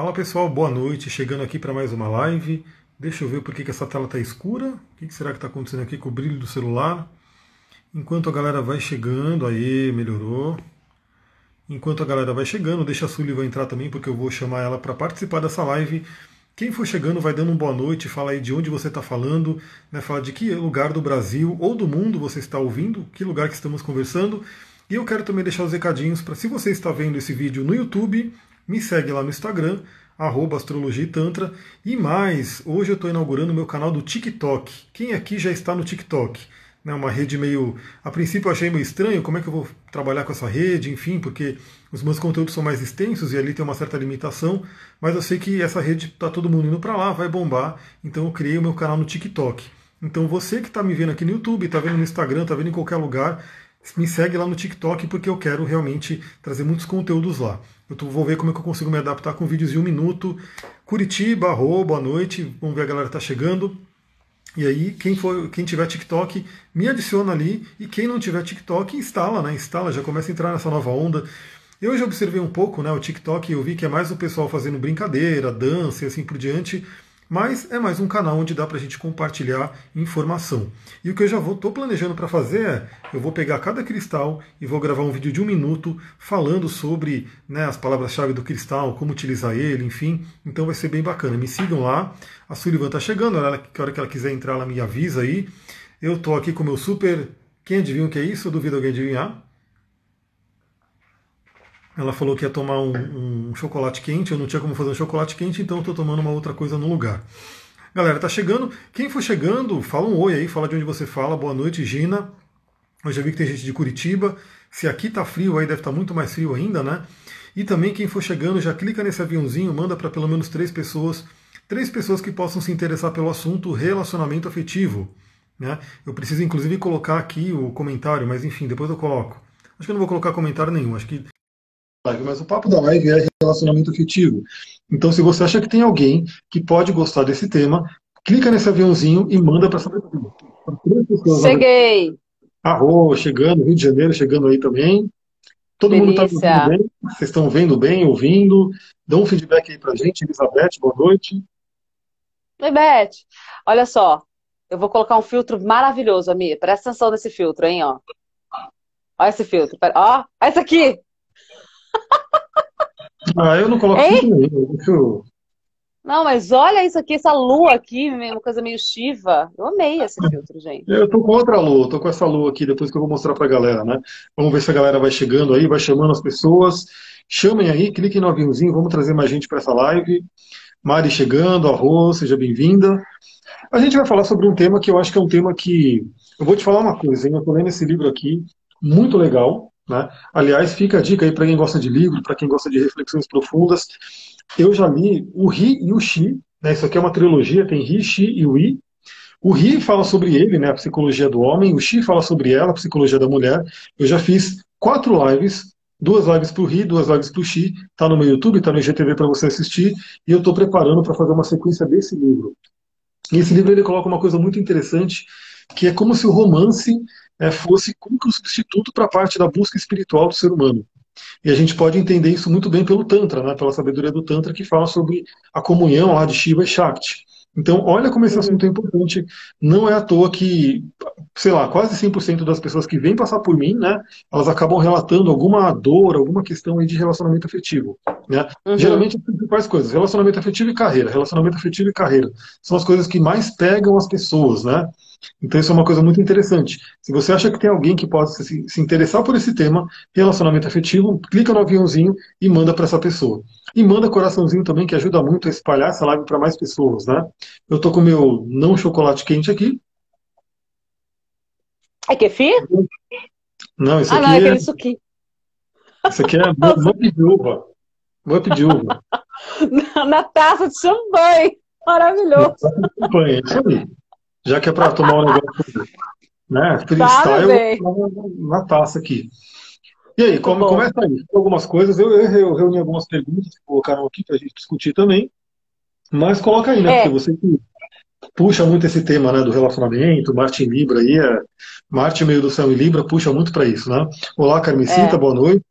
Fala pessoal, boa noite. Chegando aqui para mais uma live. Deixa eu ver por que, essa tela está escura. O que, que será que está acontecendo aqui com o brilho do celular? Enquanto a galera vai chegando, aí melhorou. Enquanto a galera vai chegando, deixa a Sullivan entrar também, porque eu vou chamar ela para participar dessa live. Quem for chegando vai dando um boa noite, fala aí de onde você está falando, né? fala de que lugar do Brasil ou do mundo você está ouvindo, que lugar que estamos conversando. E eu quero também deixar os recadinhos para se você está vendo esse vídeo no YouTube, me segue lá no Instagram, arroba astrologia e tantra. E mais, hoje eu estou inaugurando meu canal do TikTok. Quem aqui já está no TikTok? Né, uma rede meio. A princípio eu achei meio estranho, como é que eu vou trabalhar com essa rede, enfim, porque os meus conteúdos são mais extensos e ali tem uma certa limitação, mas eu sei que essa rede está todo mundo indo para lá, vai bombar, então eu criei o meu canal no TikTok. Então você que está me vendo aqui no YouTube, está vendo no Instagram, está vendo em qualquer lugar, me segue lá no TikTok porque eu quero realmente trazer muitos conteúdos lá. Eu vou ver como é que eu consigo me adaptar com vídeos de um minuto. Curitiba, arroba, boa noite. Vamos ver a galera tá chegando. E aí, quem for, quem tiver TikTok, me adiciona ali. E quem não tiver TikTok, instala, né? Instala, já começa a entrar nessa nova onda. Eu já observei um pouco, né? O TikTok, eu vi que é mais o pessoal fazendo brincadeira, dança e assim por diante mas é mais um canal onde dá para a gente compartilhar informação. E o que eu já estou planejando para fazer é, eu vou pegar cada cristal e vou gravar um vídeo de um minuto falando sobre né, as palavras-chave do cristal, como utilizar ele, enfim. Então vai ser bem bacana. Me sigam lá. A Sullivan está chegando, ela, que hora que ela quiser entrar, ela me avisa aí. Eu estou aqui com o meu super. Quem adivinha o que é isso? Eu duvido alguém adivinhar. Ela falou que ia tomar um, um, chocolate quente, eu não tinha como fazer um chocolate quente, então estou tomando uma outra coisa no lugar. Galera, tá chegando. Quem for chegando, fala um oi aí, fala de onde você fala. Boa noite, Gina. Eu já vi que tem gente de Curitiba. Se aqui tá frio, aí deve estar tá muito mais frio ainda, né? E também quem for chegando, já clica nesse aviãozinho, manda para pelo menos três pessoas, três pessoas que possam se interessar pelo assunto relacionamento afetivo. Né? Eu preciso inclusive colocar aqui o comentário, mas enfim, depois eu coloco. Acho que eu não vou colocar comentário nenhum. Acho que live, mas o papo da live é relacionamento afetivo. Então, se você acha que tem alguém que pode gostar desse tema, clica nesse aviãozinho e manda para essa pessoa. Cheguei! Arro, chegando, Rio de Janeiro chegando aí também. Todo Delícia. mundo está bem? Vocês estão vendo bem, ouvindo? Dá um feedback aí pra gente. Elizabeth, boa noite. Oi, Beth. Olha só, eu vou colocar um filtro maravilhoso, Ami. Presta atenção nesse filtro, hein, ó. Olha esse filtro. Ó, esse aqui. Ah, eu não coloco nenhum. Não, mas olha isso aqui, essa lua aqui, uma coisa meio chiva. Eu amei esse filtro, gente. Eu tô com outra lua, tô com essa lua aqui, depois que eu vou mostrar pra galera, né? Vamos ver se a galera vai chegando aí, vai chamando as pessoas. Chamem aí, cliquem no aviãozinho, vamos trazer mais gente para essa live. Mari chegando, Arroz, seja bem-vinda. A gente vai falar sobre um tema que eu acho que é um tema que. Eu vou te falar uma coisa, hein? Eu tô lendo esse livro aqui, muito legal. Né? Aliás, fica a dica aí para quem gosta de livro, para quem gosta de reflexões profundas. Eu já li o Ri e o Xi, né? isso aqui é uma trilogia, tem Ri, Xi e o I. O Ri fala sobre ele, né, a psicologia do homem, o Xi fala sobre ela, a psicologia da mulher. Eu já fiz quatro lives, duas lives para o Ri, duas lives para o Xi, está no meu YouTube, está no IGTV para você assistir, e eu estou preparando para fazer uma sequência desse livro. E esse livro ele coloca uma coisa muito interessante, que é como se o romance é, fosse como que um substituto para a parte da busca espiritual do ser humano. E a gente pode entender isso muito bem pelo Tantra, né, pela sabedoria do Tantra, que fala sobre a comunhão lá de Shiva e Shakti. Então, olha como esse assunto é importante. Não é à toa que, sei lá, quase 100% das pessoas que vêm passar por mim, né, elas acabam relatando alguma dor, alguma questão aí de relacionamento afetivo. Né? Uhum. Geralmente, as principais coisas, relacionamento afetivo e carreira. Relacionamento afetivo e carreira. São as coisas que mais pegam as pessoas, né? Então isso é uma coisa muito interessante. Se você acha que tem alguém que possa se, se interessar por esse tema, relacionamento afetivo, clica no aviãozinho e manda para essa pessoa. E manda coraçãozinho também, que ajuda muito a espalhar essa live para mais pessoas, né? Eu tô com meu não chocolate quente aqui. É kefir? Não, isso ah, aqui não, é aquele suquinho. Isso aqui é mup de uva. Mup de uva. Na taça de champanhe. Maravilhoso. Na taça de champanhe, é isso aí. Já que é para tomar um negócio né, freestyle, na taça aqui. E aí, como, começa aí. Algumas coisas, eu, eu, reuni algumas perguntas que colocaram aqui para a gente discutir também. Mas coloca aí, né? É. Porque você que puxa muito esse tema né, do relacionamento, Marte em Libra aí, é, Marte meio do céu em Libra puxa muito para isso, né? Olá, Carmesita, é. boa noite.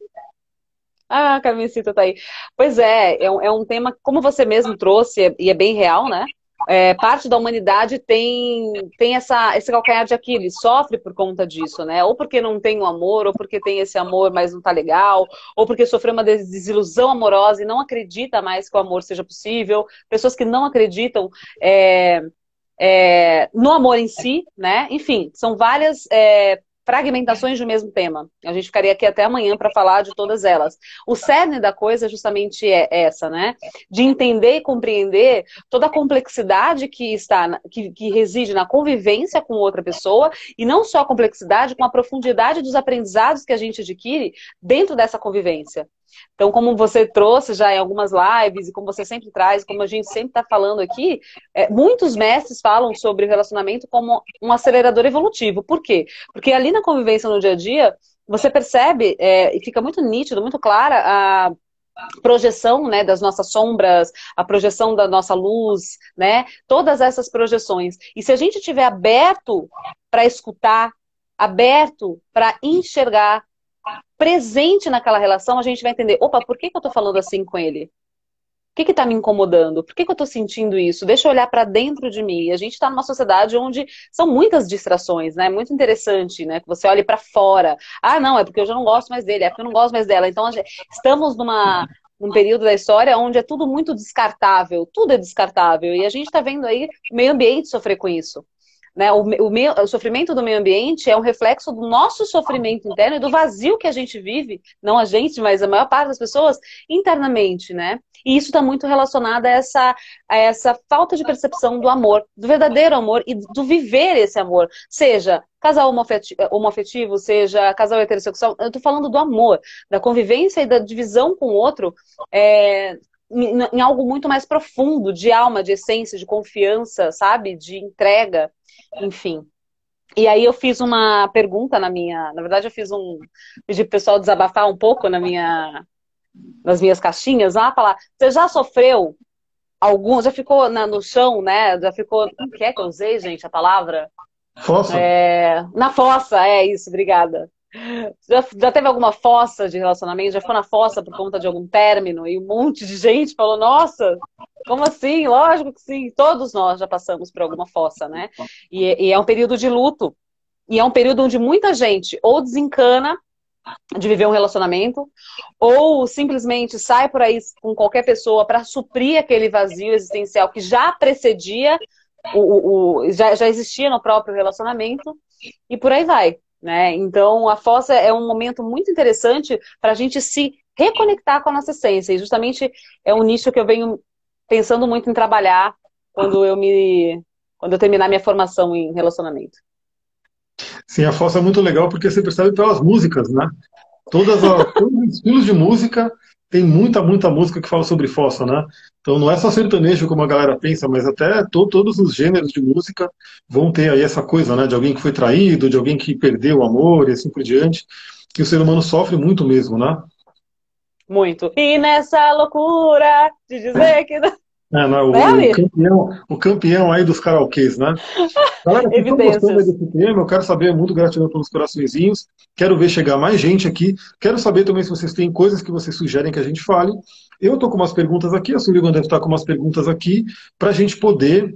Ah, Carmencita tá aí. Pois é, é um, é um tema, como você mesmo trouxe, e é bem real, né? É, parte da humanidade tem, tem essa, esse calcanhar de Aquiles, sofre por conta disso, né? Ou porque não tem o amor, ou porque tem esse amor, mas não tá legal, ou porque sofreu uma desilusão amorosa e não acredita mais que o amor seja possível. Pessoas que não acreditam é, é, no amor em si, né? Enfim, são várias é, fragmentações do mesmo tema. A gente ficaria aqui até amanhã para falar de todas elas. O cerne da coisa justamente é essa, né? De entender e compreender toda a complexidade que está, que, que reside na convivência com outra pessoa, e não só a complexidade, com a profundidade dos aprendizados que a gente adquire dentro dessa convivência. Então, como você trouxe já em algumas lives, e como você sempre traz, como a gente sempre está falando aqui, é, muitos mestres falam sobre relacionamento como um acelerador evolutivo. Por quê? Porque ali na convivência no dia a dia, você percebe, é, e fica muito nítido, muito clara a projeção né, das nossas sombras, a projeção da nossa luz, né? Todas essas projeções. E se a gente estiver aberto para escutar, aberto para enxergar, presente naquela relação, a gente vai entender, opa, por que, que eu tô falando assim com ele? O que está me incomodando? Por que, que eu estou sentindo isso? Deixa eu olhar para dentro de mim. A gente está numa sociedade onde são muitas distrações, né? Muito interessante, né? Que você olhe para fora. Ah, não, é porque eu já não gosto mais dele, é porque eu não gosto mais dela. Então, gente, estamos numa, num período da história onde é tudo muito descartável, tudo é descartável. E a gente está vendo aí o meio ambiente sofrer com isso. Né? O, o, o, sofrimento do meio ambiente é um reflexo do nosso sofrimento interno e do vazio que a gente vive, não a gente, mas a maior parte das pessoas, internamente, né? E isso está muito relacionado a essa, a essa falta de percepção do amor, do verdadeiro amor e do viver esse amor. Seja casal homoafetivo, seja casal heterossexual, eu estou falando do amor, da convivência e da divisão com o outro, é, em algo muito mais profundo, de alma, de essência, de confiança, sabe? De entrega enfim. E aí eu fiz uma pergunta na minha, na verdade eu fiz um pedi pro pessoal desabafar um pouco na minha nas minhas caixinhas, lá falar, você já sofreu algum, já ficou na, no chão, né? Já ficou, o que é que eu usei, gente, a palavra? Fossa. É, na fossa, é isso, obrigada. Já, já teve alguma fossa de relacionamento? Já ficou na fossa por conta de algum término? E um monte de gente falou, nossa, como assim? Lógico que sim. Todos nós já passamos por alguma fossa, né? E, e é um período de luto. E é um período onde muita gente ou desencana de viver um relacionamento, ou simplesmente sai por aí com qualquer pessoa para suprir aquele vazio existencial que já precedia, o, o, o, já, já existia no próprio relacionamento, e por aí vai. Né? Então, a fossa é um momento muito interessante para a gente se reconectar com a nossa essência. E justamente é um nicho que eu venho pensando muito em trabalhar quando eu me quando eu terminar minha formação em relacionamento. Sim, a fossa é muito legal porque você percebe pelas músicas, né? Todas as, todos os estilos de música tem muita, muita música que fala sobre fossa, né? Então não é só sertanejo como a galera pensa, mas até to, todos os gêneros de música vão ter aí essa coisa, né? De alguém que foi traído, de alguém que perdeu o amor e assim por diante, que o ser humano sofre muito mesmo, né? Muito. E nessa loucura de dizer que. É, não, o, o, campeão, o campeão aí dos karaokês, né? Galera, se estão gostando desse tema, eu quero saber, muito gratidão pelos coraçõezinhos, quero ver chegar mais gente aqui, quero saber também se vocês têm coisas que vocês sugerem que a gente fale. Eu estou com umas perguntas aqui, a Sullivan deve estar com umas perguntas aqui, para a gente poder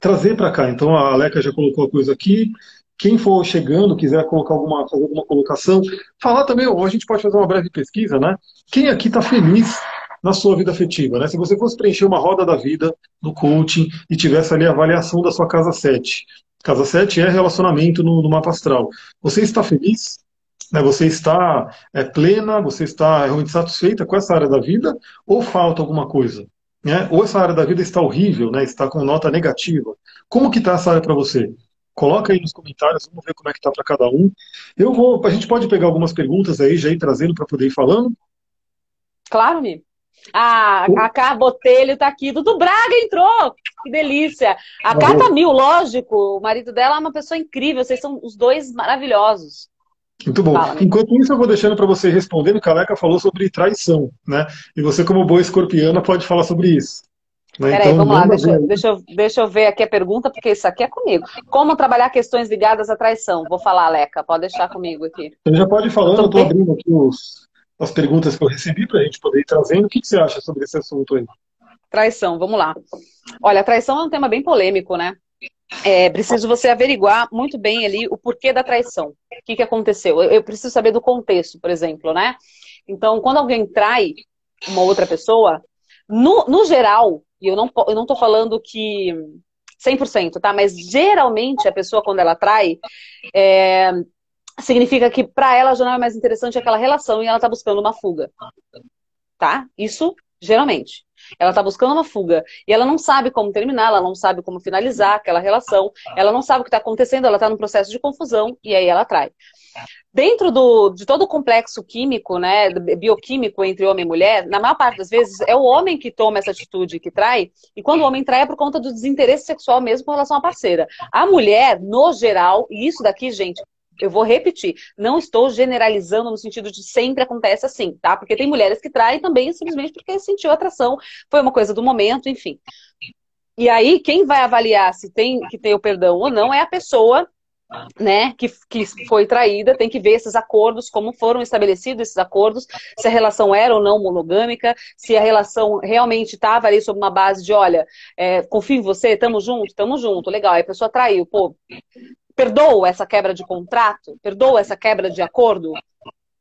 trazer para cá. Então a Aleca já colocou a coisa aqui, quem for chegando, quiser colocar alguma, fazer alguma colocação, falar também, ou a gente pode fazer uma breve pesquisa, né? Quem aqui está feliz na sua vida afetiva. Né? Se você fosse preencher uma roda da vida no coaching e tivesse ali a avaliação da sua casa 7. Casa 7 é relacionamento no, no mapa astral. Você está feliz? Né? Você está é, plena? Você está realmente satisfeita com essa área da vida? Ou falta alguma coisa? Né? Ou essa área da vida está horrível, né? está com nota negativa? Como que está essa área para você? Coloca aí nos comentários, vamos ver como é que está para cada um. Eu vou, a gente pode pegar algumas perguntas aí, já ir trazendo para poder ir falando? Claro, Mi. Ah, a Cá Botelho tá aqui. Dudu Braga entrou! Que delícia! A Cá tá mil, lógico. O marido dela é uma pessoa incrível. Vocês são os dois maravilhosos. Muito bom. Fala, Enquanto isso, eu vou deixando para você responder. O Caleca falou sobre traição, né? E você, como boa escorpiana, pode falar sobre isso. Né? Peraí, então, vamos lá, deixa, deixa, eu, deixa eu ver aqui a pergunta, porque isso aqui é comigo. Como trabalhar questões ligadas à traição? Vou falar, Aleca, pode deixar comigo aqui. Você já pode ir falando, eu estou abrindo aqui os, as perguntas que eu recebi para a gente poder ir trazendo. O que, que você acha sobre esse assunto aí? Traição, vamos lá. Olha, traição é um tema bem polêmico, né? É preciso você averiguar muito bem ali o porquê da traição. O que, que aconteceu? Eu, eu preciso saber do contexto, por exemplo, né? Então, quando alguém trai uma outra pessoa, no, no geral, e eu não, eu não tô falando que 100%, tá? Mas geralmente a pessoa, quando ela trai, é, significa que para ela já não é mais interessante aquela relação e ela tá buscando uma fuga. Tá? Isso geralmente. Ela tá buscando uma fuga e ela não sabe como terminar, ela não sabe como finalizar aquela relação, ela não sabe o que está acontecendo, ela está num processo de confusão e aí ela trai. Dentro do, de todo o complexo químico, né, bioquímico entre homem e mulher, na maior parte das vezes é o homem que toma essa atitude que trai, e quando o homem trai é por conta do desinteresse sexual mesmo com relação à parceira. A mulher, no geral, e isso daqui, gente, eu vou repetir, não estou generalizando no sentido de sempre acontece assim, tá? Porque tem mulheres que traem também simplesmente porque sentiu atração, foi uma coisa do momento, enfim. E aí, quem vai avaliar se tem que ter o perdão ou não é a pessoa né, que, que foi traída, tem que ver esses acordos, como foram estabelecidos esses acordos, se a relação era ou não monogâmica, se a relação realmente estava ali sob uma base de, olha, é, confio em você, tamo junto, tamo junto, legal, aí a pessoa traiu, pô, perdoa essa quebra de contrato, perdoa essa quebra de acordo,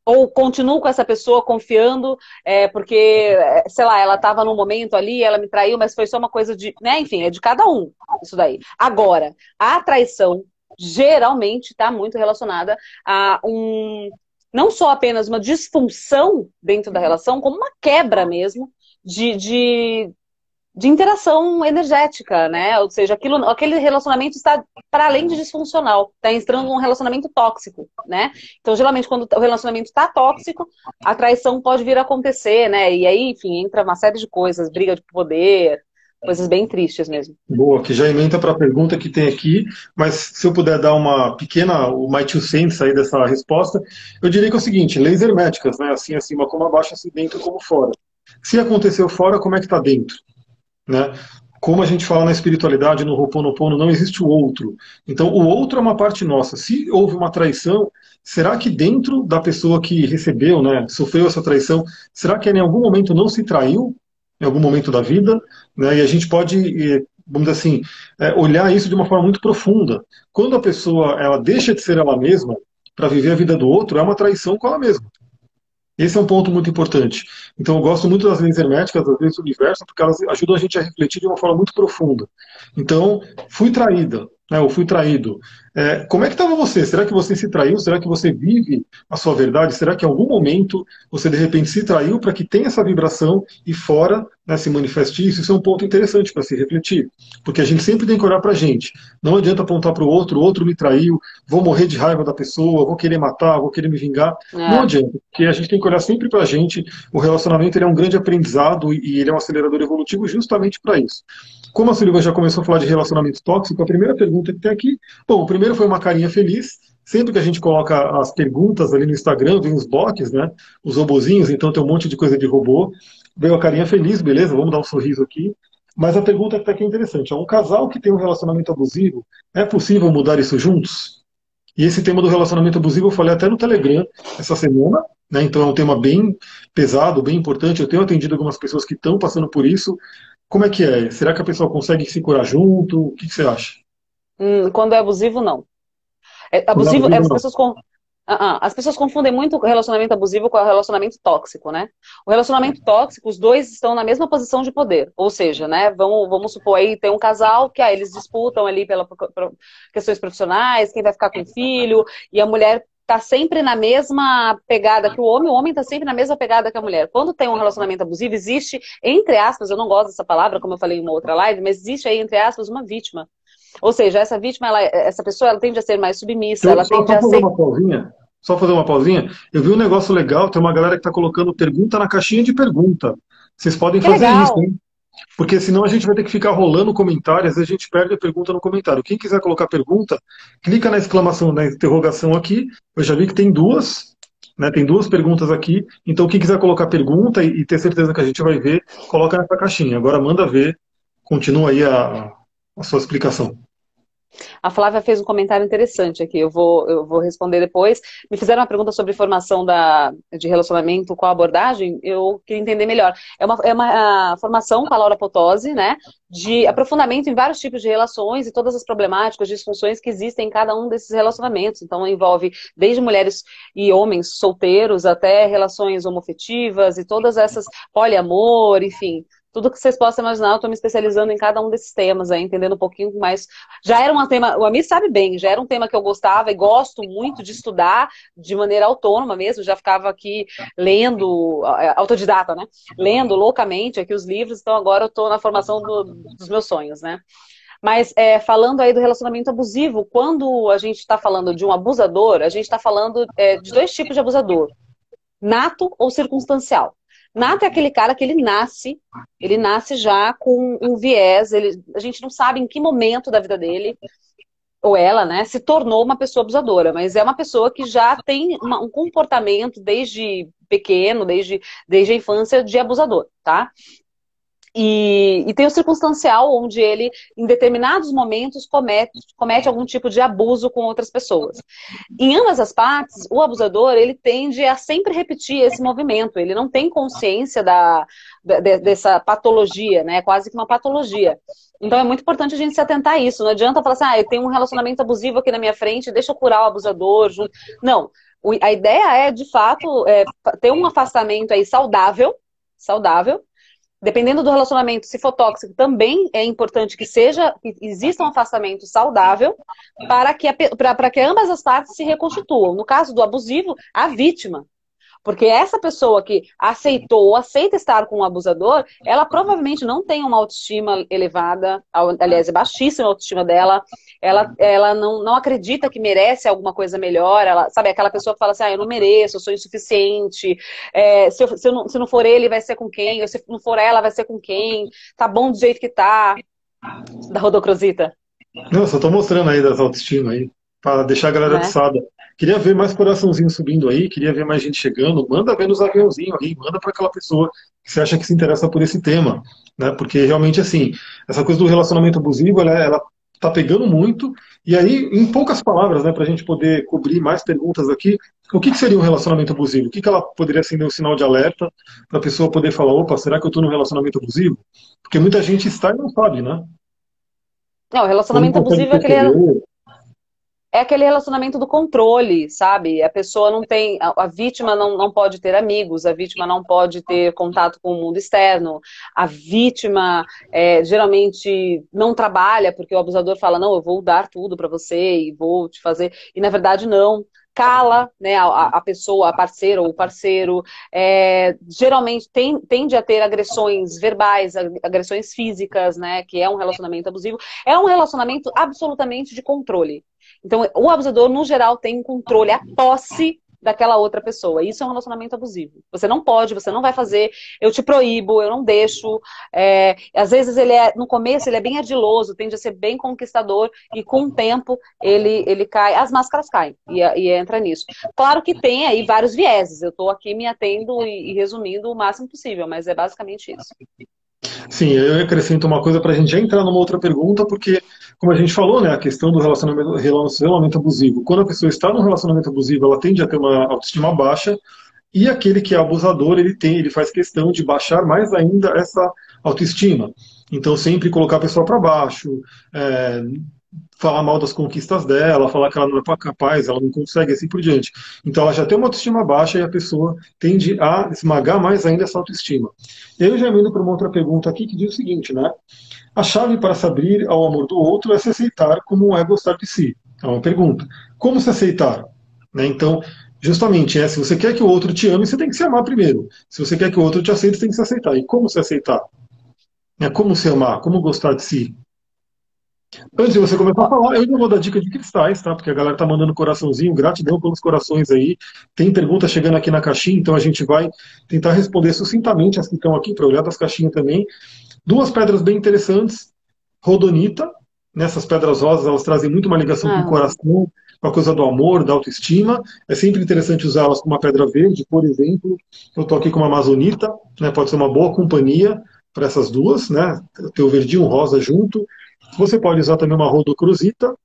ou continuo com essa pessoa confiando, é, porque, sei lá, ela estava num momento ali, ela me traiu, mas foi só uma coisa de, né, enfim, é de cada um, isso daí. Agora, a traição geralmente está muito relacionada a um não só apenas uma disfunção dentro da relação, como uma quebra mesmo de, de, de interação energética, né? Ou seja, aquilo, aquele relacionamento está para além de disfuncional, está entrando num relacionamento tóxico, né? Então, geralmente, quando o relacionamento está tóxico, a traição pode vir a acontecer, né? E aí, enfim, entra uma série de coisas, briga de poder, coisas bem tristes mesmo. Boa, que já emenda para a pergunta que tem aqui, mas se eu puder dar uma pequena, o my two cents aí dessa resposta, eu diria que é o seguinte, leis herméticas, né, assim acima como abaixo, assim dentro como fora. Se aconteceu fora, como é que está dentro? Né? Como a gente fala na espiritualidade, no Ho'oponopono, não existe o outro. Então, o outro é uma parte nossa. Se houve uma traição, será que dentro da pessoa que recebeu, né, sofreu essa traição, será que em algum momento não se traiu? em algum momento da vida, né, e a gente pode, vamos dizer assim, é, olhar isso de uma forma muito profunda. Quando a pessoa ela deixa de ser ela mesma para viver a vida do outro, é uma traição com ela mesma. Esse é um ponto muito importante. Então, eu gosto muito das leis herméticas, das leis do universo, porque elas ajudam a gente a refletir de uma forma muito profunda. Então, fui traída, né, ou fui traído. É, como é que estava você? Será que você se traiu? Será que você vive a sua verdade? Será que em algum momento você de repente se traiu para que tenha essa vibração e fora né, se manifeste isso? Isso é um ponto interessante para se refletir. Porque a gente sempre tem que olhar para a gente. Não adianta apontar para o outro, o outro me traiu, vou morrer de raiva da pessoa, vou querer matar, vou querer me vingar. É. Não adianta, porque a gente tem que olhar sempre para a gente. O relacionamento ele é um grande aprendizado e ele é um acelerador evolutivo justamente para isso. Como a Silvia já começou a falar de relacionamento tóxico, a primeira pergunta que tem aqui, bom, o primeiro foi uma carinha feliz, sempre que a gente coloca as perguntas ali no Instagram, vem os bots, né, os robozinhos, então tem um monte de coisa de robô, veio a carinha feliz, beleza, vamos dar um sorriso aqui, mas a pergunta que está aqui é interessante, é um casal que tem um relacionamento abusivo, é possível mudar isso juntos? E esse tema do relacionamento abusivo eu falei até no Telegram essa semana, né? Então é um tema bem pesado, bem importante. Eu tenho atendido algumas pessoas que estão passando por isso. Como é que é? Será que a pessoa consegue se curar junto? O que, que você acha? Hum, quando é abusivo, não. É, abusivo, é, abusivo as, não. Pessoas com, uh -uh, as pessoas confundem muito o relacionamento abusivo com o relacionamento tóxico, né? O relacionamento tóxico, os dois estão na mesma posição de poder. Ou seja, né, vamos, vamos supor aí, tem um casal que ah, eles disputam ali pelas questões profissionais, quem vai ficar com o filho, e a mulher tá sempre na mesma pegada que o homem, o homem tá sempre na mesma pegada que a mulher. Quando tem um relacionamento abusivo, existe, entre aspas, eu não gosto dessa palavra, como eu falei em uma outra live, mas existe aí, entre aspas, uma vítima. Ou seja, essa vítima, ela, essa pessoa, ela tende a ser mais submissa, eu, ela só, tende só a fazer ser... Uma pausinha, só fazer uma pausinha. Eu vi um negócio legal, tem uma galera que tá colocando pergunta na caixinha de pergunta. Vocês podem fazer legal. isso, hein? Porque senão a gente vai ter que ficar rolando comentários, a gente perde a pergunta no comentário. Quem quiser colocar pergunta, clica na exclamação, na interrogação aqui. Eu já vi que tem duas, né? Tem duas perguntas aqui. Então, quem quiser colocar pergunta e, e ter certeza que a gente vai ver, coloca nessa caixinha. Agora manda ver. Continua aí a, a sua explicação. A Flávia fez um comentário interessante aqui, eu vou, eu vou responder depois. Me fizeram uma pergunta sobre formação da, de relacionamento a abordagem, eu queria entender melhor. É uma, é uma formação com a Laura Potose, né, de aprofundamento em vários tipos de relações e todas as problemáticas, disfunções que existem em cada um desses relacionamentos. Então, envolve desde mulheres e homens solteiros até relações homofetivas e todas essas poliamor, enfim, tudo que vocês possam imaginar, eu estou me especializando em cada um desses temas, aí, entendendo um pouquinho mais. Já era um tema, o Amir sabe bem, já era um tema que eu gostava e gosto muito de estudar de maneira autônoma mesmo, já ficava aqui lendo, autodidata, né? Lendo loucamente aqui os livros, então agora eu estou na formação do, dos meus sonhos, né? Mas é, falando aí do relacionamento abusivo, quando a gente está falando de um abusador, a gente está falando é, de dois tipos de abusador: nato ou circunstancial. Nato é aquele cara que ele nasce, ele nasce já com um viés, ele, a gente não sabe em que momento da vida dele, ou ela, né, se tornou uma pessoa abusadora, mas é uma pessoa que já tem uma, um comportamento desde pequeno, desde, desde a infância, de abusador, tá? E, e, tem o circunstancial, onde ele, em determinados momentos, comete, comete algum tipo de abuso com outras pessoas. Em ambas as partes, o abusador ele tende a sempre repetir esse movimento. Ele não tem consciência da, dessa patologia, né? Quase que uma patologia. Então é muito importante a gente se atentar a isso. Não adianta falar assim, ah, eu tenho um relacionamento abusivo aqui na minha frente, deixa eu curar o abusador. Junto. Não. A ideia é, de fato, é, ter um afastamento aí saudável, saudável, dependendo do relacionamento, se for tóxico, também é importante que seja, que exista um afastamento saudável para que, para que ambas as partes se reconstituam. No caso do abusivo, a vítima. Porque essa pessoa que aceitou ou aceita estar com um abusador, ela provavelmente não tem uma autoestima elevada, aliás, é baixíssima a autoestima dela, ela, ela não, não acredita que merece alguma coisa melhor, ela, sabe, aquela pessoa que fala assim, ah, eu não mereço, eu sou insuficiente, é, se, eu, se, eu não, se não for ele, vai ser com quem, ou se não for ela, vai ser com quem, tá bom do jeito que tá, da Rodocrosita. Não, só tô mostrando aí das autoestima aí, para deixar a galera né? Queria ver mais coraçãozinho subindo aí, queria ver mais gente chegando. Manda ver nos aviãozinhos aí, manda para aquela pessoa que você acha que se interessa por esse tema, né? Porque realmente assim, essa coisa do relacionamento abusivo, ela, ela tá pegando muito. E aí, em poucas palavras, né, para a gente poder cobrir mais perguntas aqui, o que, que seria um relacionamento abusivo? O que, que ela poderia acender um sinal de alerta para a pessoa poder falar, opa, será que eu estou num relacionamento abusivo? Porque muita gente está e não sabe, né? Não, o relacionamento abusivo é aquele é aquele relacionamento do controle, sabe? A pessoa não tem, a, a, vítima não, não pode ter amigos, a vítima não pode ter contato com o mundo externo, a vítima é, geralmente não trabalha porque o abusador fala, não, eu vou dar tudo para você e vou te fazer, e na verdade não. Cala né, a, a pessoa, a parceira ou o parceiro, é, geralmente tem, tende a ter agressões verbais, agressões físicas, né? Que é um relacionamento abusivo. É um relacionamento absolutamente de controle. Então, o abusador, no geral, tem controle, a posse daquela outra pessoa. Isso é um relacionamento abusivo. Você não pode, você não vai fazer, eu te proíbo, eu não deixo. É, às vezes ele é, no começo, ele é bem ardiloso, tende a ser bem conquistador, e com o tempo ele, ele cai, as máscaras caem e, e entra nisso. Claro que tem aí vários vieses, eu estou aqui me atendo e, e resumindo o máximo possível, mas é basicamente isso. Sim, eu acrescento uma coisa para a gente já entrar numa outra pergunta, porque, como a gente falou, né, a questão do relacionamento, relacionamento abusivo. Quando a pessoa está num relacionamento abusivo, ela tende a ter uma autoestima baixa, e aquele que é abusador, ele tem, ele faz questão de baixar mais ainda essa autoestima. Então, sempre colocar a pessoa para baixo, é, falar mal das conquistas dela, falar que ela não é capaz, ela não consegue, assim por diante. Então ela já tem uma autoestima baixa e a pessoa tende a esmagar mais ainda essa autoestima. Eu já indo para uma outra pergunta aqui que diz o seguinte, né? A chave para se abrir ao amor do outro é se aceitar como é gostar de si. É uma pergunta. Como se aceitar? Né? Então, justamente, é, se você quer que o outro te ame, você tem que se amar primeiro. Se você quer que o outro te aceite, você tem que se aceitar. E como se aceitar? É, como se amar? Como gostar de si? Antes de você começar a falar, eu ainda vou dar dica de cristais, tá? Porque a galera tá mandando coraçãozinho, gratidão pelos corações aí. Tem pergunta chegando aqui na caixinha, então a gente vai tentar responder sucintamente as que estão aqui, para olhar das caixinhas também. Duas pedras bem interessantes, rodonita, nessas pedras rosas, elas trazem muito uma ligação ah. com o ah. coração, com a coisa do amor, da autoestima. É sempre interessante usá-las com uma pedra verde, por exemplo. Eu estou aqui com uma amazonita, né? pode ser uma boa companhia para essas duas, né? Ter o verdinho rosa junto. Você pode usar também uma rodocrosita,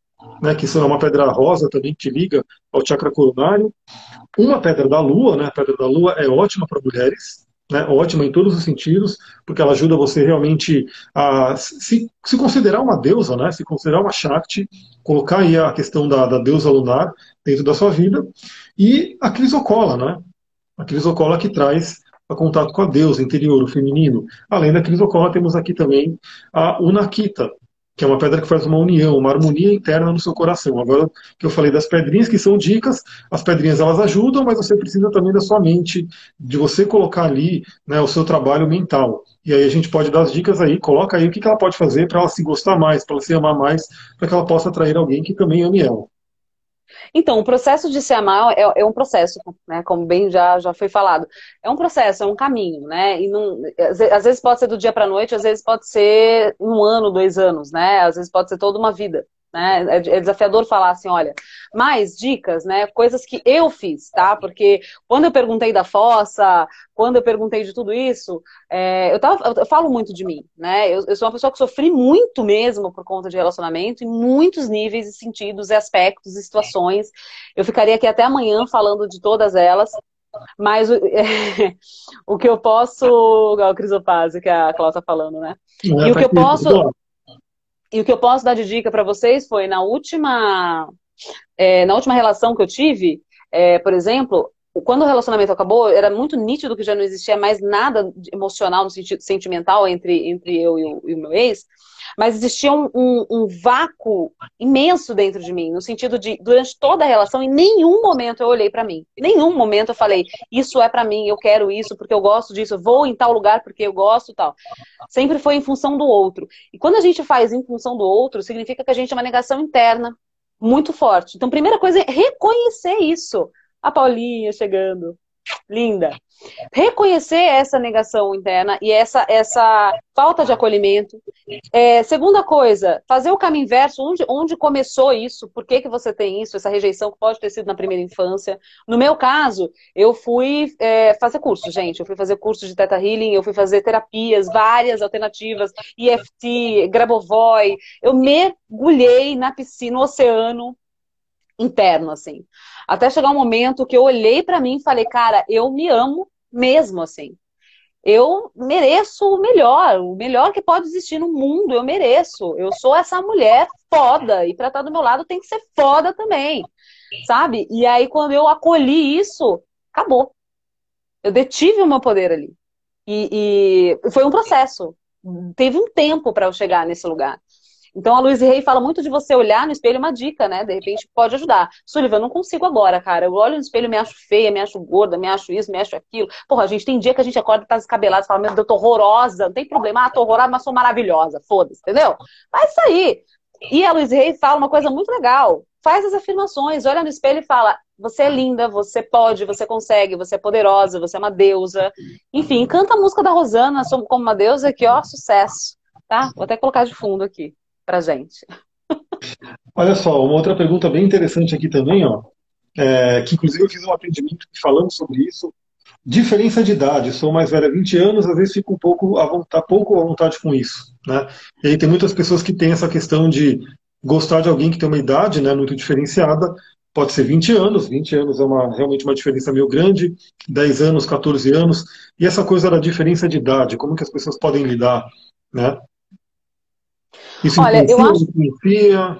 né, que é uma pedra rosa também que liga ao chakra coronário. Uma pedra da lua, né, a pedra da lua é ótima para mulheres, né, ótima em todos os sentidos, porque ela ajuda você realmente a se, se considerar uma deusa, né, se considerar uma Shakti, colocar aí a questão da, da deusa lunar dentro da sua vida. E a crisocola, né, a crisocola que traz a contato com a deusa interior, o feminino. Além da crisocola, temos aqui também a unakita, que é uma pedra que faz uma união, uma harmonia interna no seu coração. Agora que eu falei das pedrinhas, que são dicas, as pedrinhas elas ajudam, mas você precisa também da sua mente, de você colocar ali né, o seu trabalho mental. E aí a gente pode dar as dicas aí, coloca aí o que ela pode fazer para ela se gostar mais, para ela se amar mais, para que ela possa atrair alguém que também ame ela. Então, o processo de se amar é, é, um processo, né? Como bem já, já foi falado. É um processo, é um caminho, né? E não, às vezes pode ser do dia para noite, às vezes pode ser um ano, dois anos, né? Às vezes pode ser toda uma vida. Né? É, é desafiador falar assim, olha, mais dicas, né? Coisas que eu fiz, tá? Porque quando eu perguntei da fossa, quando eu perguntei de tudo isso, é, eu, tava, eu, falo muito de mim, né? Eu, eu, sou uma pessoa que sofri muito mesmo por conta de relacionamento, em muitos níveis e sentidos, e aspectos e situações. Eu ficaria aqui até amanhã falando de todas elas. Mas é, o que eu posso. O Crisopase, que a Cláudia tá falando, né? e o que eu posso. E o que eu posso dar de dica para vocês foi na última, é, na última relação que eu tive, é, por exemplo, quando o relacionamento acabou, era muito nítido que já não existia mais nada emocional no sentido sentimental entre, entre eu e o, e o meu ex mas existia um, um, um, vácuo imenso dentro de mim, no sentido de, durante toda a relação, em nenhum momento eu olhei para mim. Em nenhum momento eu falei, isso é para mim, eu quero isso porque eu gosto disso, eu vou em tal lugar porque eu gosto tal. Sempre foi em função do outro. E quando a gente faz em função do outro, significa que a gente é uma negação interna muito forte. Então, primeira coisa é reconhecer isso. A Paulinha chegando. Linda. Reconhecer essa negação interna e essa, essa falta de acolhimento. É, segunda coisa, fazer o caminho inverso, onde, onde começou isso, por que, que você tem isso, essa rejeição que pode ter sido na primeira infância. No meu caso, eu fui é, fazer curso, gente. Eu fui fazer curso de Teta Healing, eu fui fazer terapias, várias alternativas, EFT, Grabovoi. Eu mergulhei na piscina, no oceano interno, assim. Até chegar um momento que eu olhei para mim e falei, cara, eu me amo mesmo, assim. Eu mereço o melhor, o melhor que pode existir no mundo, eu mereço. Eu sou essa mulher foda, e pra estar do meu lado tem que ser foda também, sabe? E aí, quando eu acolhi isso, acabou. Eu detive o meu poder ali. E, e foi um processo. Teve um tempo para eu chegar nesse lugar. Então a Luiz Rey fala muito de você olhar no espelho, uma dica, né? De repente pode ajudar. Sullivan, eu não consigo agora, cara. Eu olho no espelho, me acho feia, me acho gorda, me acho isso, me acho aquilo. Porra, a gente tem dia que a gente acorda e tá descabelado, fala, meu Deus, eu tô horrorosa, não tem problema, ah, tô horrorosa, mas sou maravilhosa. Foda-se, entendeu? Vai sair. E a Luiz Rey fala uma coisa muito legal. Faz as afirmações, olha no espelho e fala: você é linda, você pode, você consegue, você é poderosa, você é uma deusa. Enfim, canta a música da Rosana, como uma deusa, que ó, sucesso. Tá? Vou até colocar de fundo aqui para gente. Olha só, uma outra pergunta bem interessante aqui também, ó, é, que inclusive eu fiz um atendimento falando sobre isso. Diferença de idade, sou mais velha 20 anos, às vezes fico um pouco à vontade, pouco à vontade com isso. Né? E aí tem muitas pessoas que têm essa questão de gostar de alguém que tem uma idade né, muito diferenciada, pode ser 20 anos, 20 anos é uma, realmente uma diferença meio grande, 10 anos, 14 anos, e essa coisa da diferença de idade, como que as pessoas podem lidar, né? Isso Olha, eu acho influencia?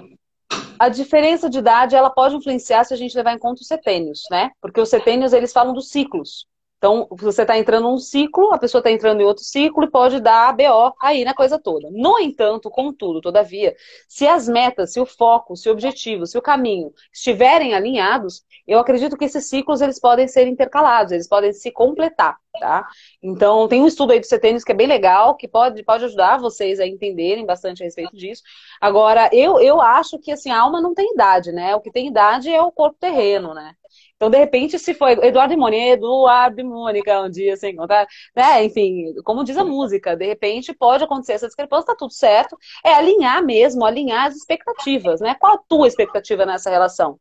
a diferença de idade ela pode influenciar se a gente levar em conta os setênios, né? Porque os setênios eles falam dos ciclos. Então, você está entrando num ciclo, a pessoa está entrando em outro ciclo e pode dar BO aí na coisa toda. No entanto, contudo, todavia, se as metas, se o foco, se o objetivo, se o caminho estiverem alinhados, eu acredito que esses ciclos eles podem ser intercalados, eles podem se completar, tá? Então, tem um estudo aí do CETênis que é bem legal, que pode, pode ajudar vocês a entenderem bastante a respeito disso. Agora, eu, eu acho que, assim, a alma não tem idade, né? O que tem idade é o corpo terreno, né? Então, de repente, se foi Eduardo e Mônica, Eduardo e Mônica um dia sem contar, né? Enfim, como diz a música, de repente pode acontecer essa discrepância, tá tudo certo. É alinhar mesmo, alinhar as expectativas, né? Qual a tua expectativa nessa relação?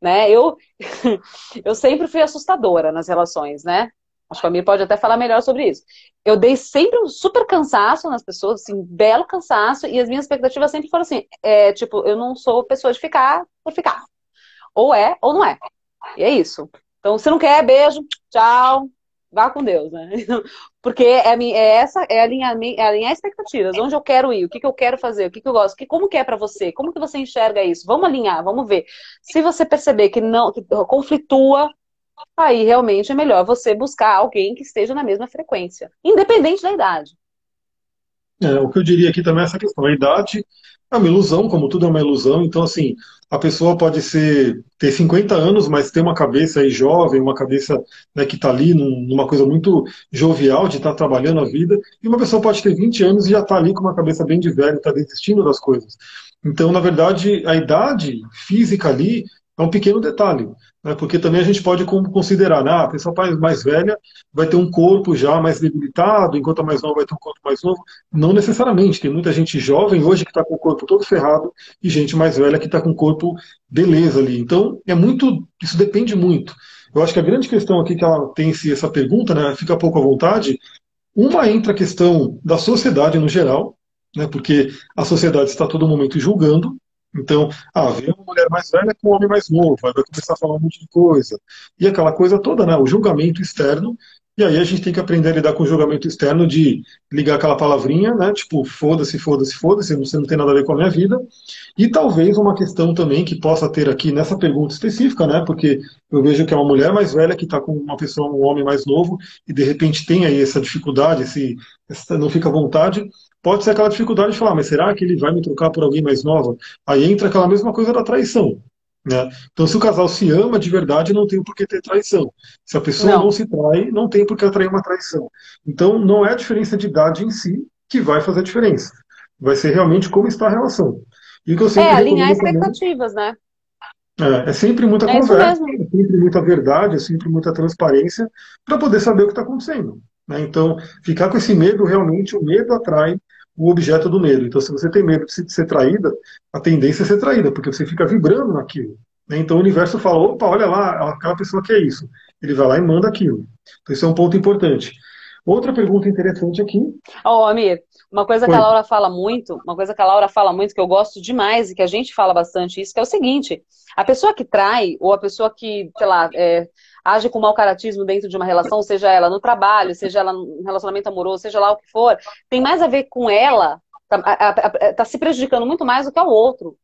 Né? Eu, eu sempre fui assustadora nas relações, né? Acho que a Mir pode até falar melhor sobre isso. Eu dei sempre um super cansaço nas pessoas, assim, belo cansaço, e as minhas expectativas sempre foram assim, é, tipo, eu não sou pessoa de ficar por ficar. Ou é, ou não é. E é isso. Então, se não quer, beijo, tchau, vá com Deus, né? Porque é, é essa, é alinhar, é alinhar expectativas, onde eu quero ir, o que, que eu quero fazer, o que, que eu gosto, que, como que é para você, como que você enxerga isso? Vamos alinhar, vamos ver. Se você perceber que não, que conflitua, aí realmente é melhor você buscar alguém que esteja na mesma frequência, independente da idade. É, o que eu diria aqui também é essa questão. A idade é uma ilusão, como tudo é uma ilusão. Então, assim, a pessoa pode ser ter 50 anos, mas ter uma cabeça aí jovem, uma cabeça né, que está ali num, numa coisa muito jovial de estar tá trabalhando a vida, e uma pessoa pode ter 20 anos e já está ali com uma cabeça bem de velho, está desistindo das coisas. Então, na verdade, a idade física ali é um pequeno detalhe, né? porque também a gente pode considerar, né? Ah, a pessoa mais velha vai ter um corpo já mais debilitado, enquanto a mais nova vai ter um corpo mais novo. Não necessariamente, tem muita gente jovem hoje que está com o corpo todo ferrado e gente mais velha que está com o corpo beleza ali. Então, é muito, isso depende muito. Eu acho que a grande questão aqui que ela tem essa pergunta, né, fica pouco à vontade, uma entra a questão da sociedade no geral, né, porque a sociedade está a todo momento julgando, então, ah, vem uma mulher mais velha com um homem mais novo, aí vai começar a falar um monte de coisa. E aquela coisa toda, né? O julgamento externo. E aí a gente tem que aprender a lidar com o julgamento externo de ligar aquela palavrinha, né? Tipo, foda-se, foda-se, foda-se, você não tem nada a ver com a minha vida. E talvez uma questão também que possa ter aqui nessa pergunta específica, né? Porque eu vejo que é uma mulher mais velha que está com uma pessoa, um homem mais novo, e de repente tem aí essa dificuldade, esse, essa, não fica à vontade pode ser aquela dificuldade de falar, mas será que ele vai me trocar por alguém mais nova? Aí entra aquela mesma coisa da traição. Né? Então, se o casal se ama de verdade, não tem por que ter traição. Se a pessoa não, não se trai, não tem por que atrair uma traição. Então, não é a diferença de idade em si que vai fazer a diferença. Vai ser realmente como está a relação. E o que eu sempre é, alinhar expectativas, também, né? É, é, sempre muita é conversa, é sempre muita verdade, é sempre muita transparência para poder saber o que está acontecendo. Né? Então, ficar com esse medo, realmente, o medo atrai o objeto do medo. Então, se você tem medo de ser traída, a tendência é ser traída, porque você fica vibrando naquilo. Né? Então, o universo fala: opa, olha lá, aquela pessoa que é isso. Ele vai lá e manda aquilo. Então, isso é um ponto importante. Outra pergunta interessante aqui. Ó, oh, Amir, uma coisa que a Laura fala muito, uma coisa que a Laura fala muito, que eu gosto demais e que a gente fala bastante isso, que é o seguinte: a pessoa que trai, ou a pessoa que, sei lá, é, age com mau caratismo dentro de uma relação, seja ela no trabalho, seja ela no relacionamento amoroso, seja lá o que for, tem mais a ver com ela, tá, tá se prejudicando muito mais do que ao outro.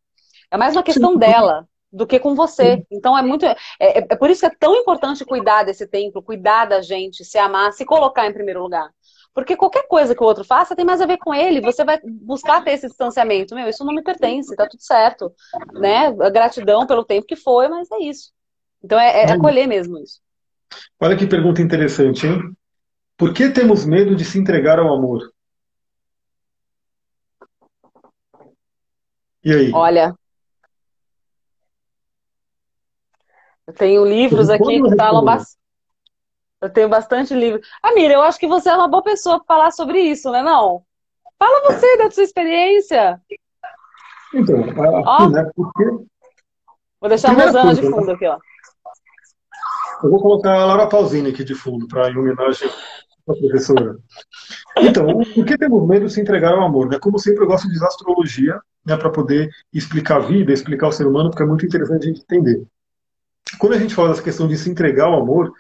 É mais uma questão dela do que com você. Então é muito. É, é, é, por isso que é tão importante cuidar desse templo, cuidar da gente, se amar, se colocar em primeiro lugar. Porque qualquer coisa que o outro faça tem mais a ver com ele. Você vai buscar ter esse distanciamento. Meu, isso não me pertence, tá tudo certo. Né? Gratidão pelo tempo que foi, mas é isso. Então é, é acolher mesmo isso. Olha que pergunta interessante, hein? Por que temos medo de se entregar ao amor? E aí? Olha, eu tenho livros aqui que falam bastante. Eu tenho bastante livro. Amira, eu acho que você é uma boa pessoa para falar sobre isso, né? Não? Fala você da sua experiência. Então, aqui, né? Porque... Vou deixar a Rosana de fundo aqui, ó. Eu vou colocar a Laura Pausini aqui de fundo, para em homenagem à professora. Então, por que temos medo de se entregar ao amor? Né? Como sempre, eu gosto de usar astrologia né, para poder explicar a vida, explicar o ser humano, porque é muito interessante a gente entender. Quando a gente fala dessa questão de se entregar ao amor,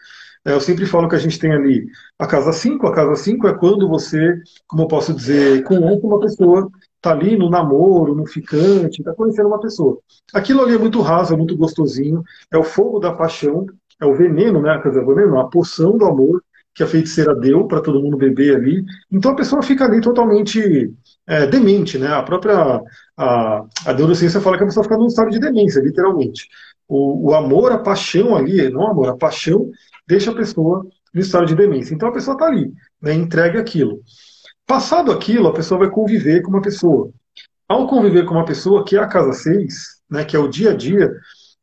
é, eu sempre falo que a gente tem ali a casa 5. A casa 5 é quando você, como eu posso dizer, conhece uma pessoa, está ali no namoro, no ficante, está conhecendo uma pessoa. Aquilo ali é muito raso, é muito gostosinho, é o fogo da paixão, é o veneno, né? Quer dizer, o veneno, a poção do amor que a feiticeira deu para todo mundo beber ali. Então a pessoa fica ali totalmente é, demente, né? A própria a, a neurociência fala que a pessoa fica num estado de demência, literalmente. O, o amor, a paixão ali, não amor, a paixão deixa a pessoa no estado de demência. Então a pessoa está ali, né, entregue aquilo. Passado aquilo, a pessoa vai conviver com uma pessoa. Ao conviver com uma pessoa, que é a casa 6, né, que é o dia a dia,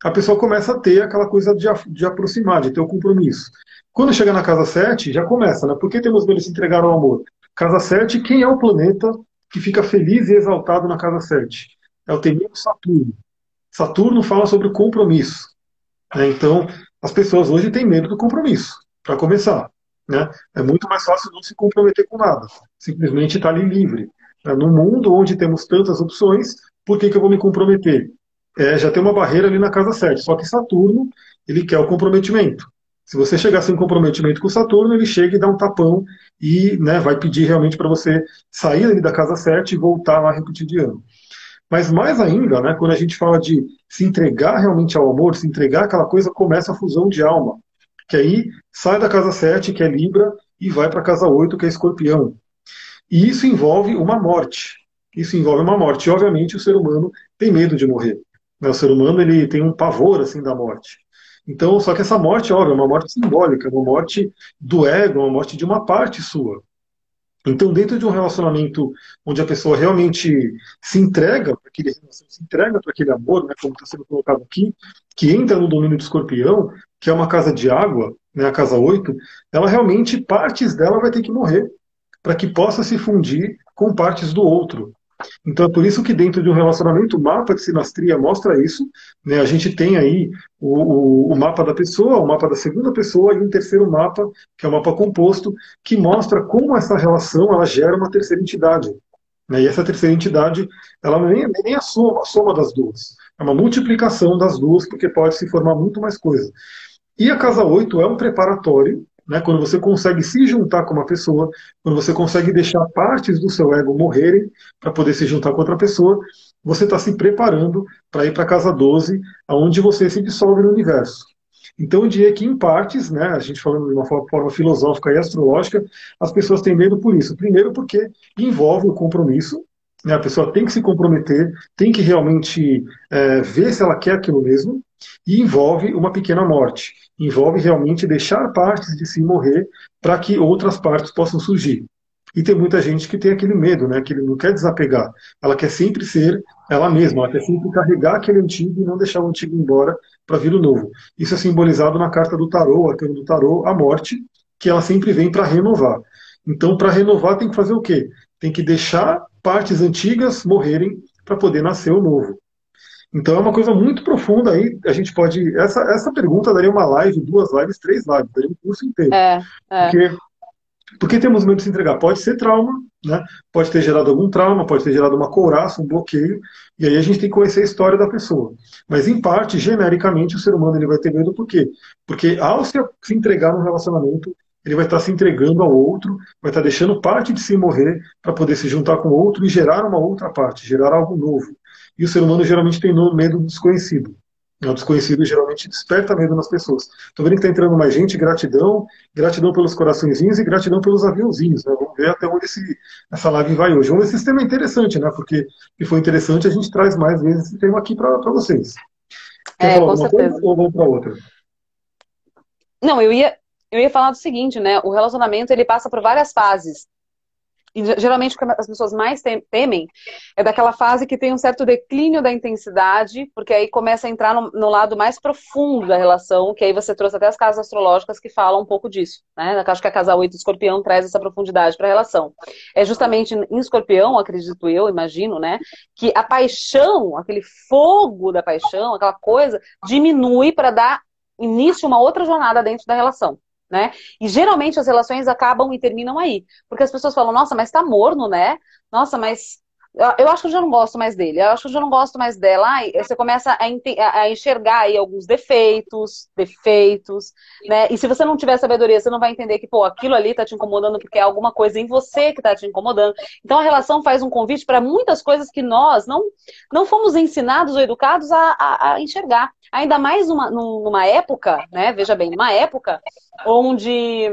a pessoa começa a ter aquela coisa de, de aproximar, de ter o um compromisso. Quando chega na casa 7, já começa, né? Por que temos de se entregar ao amor? Casa 7, quem é o planeta que fica feliz e exaltado na casa 7? É o temido Saturno. Saturno fala sobre o compromisso. Né? Então, as pessoas hoje têm medo do compromisso, para começar. Né? É muito mais fácil não se comprometer com nada, simplesmente estar ali livre. Né? No mundo onde temos tantas opções, por que, que eu vou me comprometer? É, já tem uma barreira ali na casa 7, só que Saturno, ele quer o comprometimento. Se você chegar sem comprometimento com Saturno, ele chega e dá um tapão e né, vai pedir realmente para você sair ali da casa 7 e voltar lá no cotidiano. Mas mais ainda, né, quando a gente fala de se entregar realmente ao amor, se entregar aquela coisa, começa a fusão de alma. Que aí sai da casa 7, que é Libra, e vai para a casa 8, que é Escorpião. E isso envolve uma morte. Isso envolve uma morte. E, obviamente, o ser humano tem medo de morrer. Né? O ser humano ele tem um pavor assim da morte. Então, só que essa morte, óbvio, é uma morte simbólica, uma morte do ego, uma morte de uma parte sua. Então, dentro de um relacionamento onde a pessoa realmente se entrega para aquele se entrega para aquele amor, né, como está sendo colocado aqui, que entra no domínio do escorpião, que é uma casa de água, né, a casa 8, ela realmente, partes dela vai ter que morrer, para que possa se fundir com partes do outro. Então é por isso que dentro de um relacionamento, o mapa de sinastria mostra isso. Né? A gente tem aí o, o, o, mapa da pessoa, o mapa da segunda pessoa e um terceiro mapa, que é o mapa composto, que mostra como essa relação ela gera uma terceira entidade. Né? E essa terceira entidade, ela nem, é nem a soma, a soma das duas. É uma multiplicação das duas, porque pode se formar muito mais coisa. E a casa 8 é um preparatório né? Quando você consegue se juntar com uma pessoa, quando você consegue deixar partes do seu ego morrerem para poder se juntar com outra pessoa, você está se preparando para ir para a casa 12, aonde você se dissolve no universo. Então, eu diria que, em partes, né, a gente falando de uma forma filosófica e astrológica, as pessoas têm medo por isso. Primeiro, porque envolve o compromisso, né, a pessoa tem que se comprometer, tem que realmente é, ver se ela quer aquilo mesmo, e envolve uma pequena morte. Envolve realmente deixar partes de si morrer para que outras partes possam surgir. E tem muita gente que tem aquele medo, né? Que ele não quer desapegar. Ela quer sempre ser ela mesma, ela quer sempre carregar aquele antigo e não deixar o antigo embora para vir o novo. Isso é simbolizado na carta do tarô, a carta do tarô, a morte, que ela sempre vem para renovar. Então, para renovar, tem que fazer o quê? Tem que deixar partes antigas morrerem para poder nascer o novo. Então é uma coisa muito profunda aí. A gente pode. Essa, essa pergunta daria uma live, duas lives, três lives, daria um curso inteiro. É, é. Porque, porque temos medo de se entregar? Pode ser trauma, né? pode ter gerado algum trauma, pode ter gerado uma couraça, um bloqueio, e aí a gente tem que conhecer a história da pessoa. Mas, em parte, genericamente, o ser humano ele vai ter medo por quê? Porque ao se, se entregar num relacionamento, ele vai estar se entregando ao outro, vai estar deixando parte de si morrer para poder se juntar com o outro e gerar uma outra parte, gerar algo novo. E o ser humano geralmente tem medo do desconhecido. O desconhecido geralmente desperta medo nas pessoas. Estou vendo que está entrando mais gente, gratidão, gratidão pelos coraçõezinhos e gratidão pelos aviãozinhos. Né? Vamos ver até onde esse, essa live vai hoje. Vamos ver se esse tema é interessante, né? Porque se for interessante, a gente traz mais vezes esse tema aqui para vocês. Quer é, com certeza. Coisa, ou vamos para outra? Não, eu ia, eu ia falar do seguinte, né? O relacionamento ele passa por várias fases. E geralmente o que as pessoas mais temem é daquela fase que tem um certo declínio da intensidade, porque aí começa a entrar no, no, lado mais profundo da relação, que aí você trouxe até as casas astrológicas que falam um pouco disso, né? Acho que a casa 8 escorpião traz essa profundidade para a relação. É justamente em escorpião, acredito eu, imagino, né? Que a paixão, aquele fogo da paixão, aquela coisa, diminui para dar início a uma outra jornada dentro da relação né? E geralmente as relações acabam e terminam aí. Porque as pessoas falam, nossa, mas tá morno, né? Nossa, mas eu acho que eu já não gosto mais dele, eu acho que eu já não gosto mais dela. Aí você começa a, a, enxergar aí alguns defeitos, defeitos, né? E se você não tiver sabedoria, você não vai entender que, pô, aquilo ali tá te incomodando porque é alguma coisa em você que tá te incomodando. Então a relação faz um convite para muitas coisas que nós não, não fomos ensinados ou educados a, a, a enxergar. Ainda mais numa, numa época, né? Veja bem, numa época onde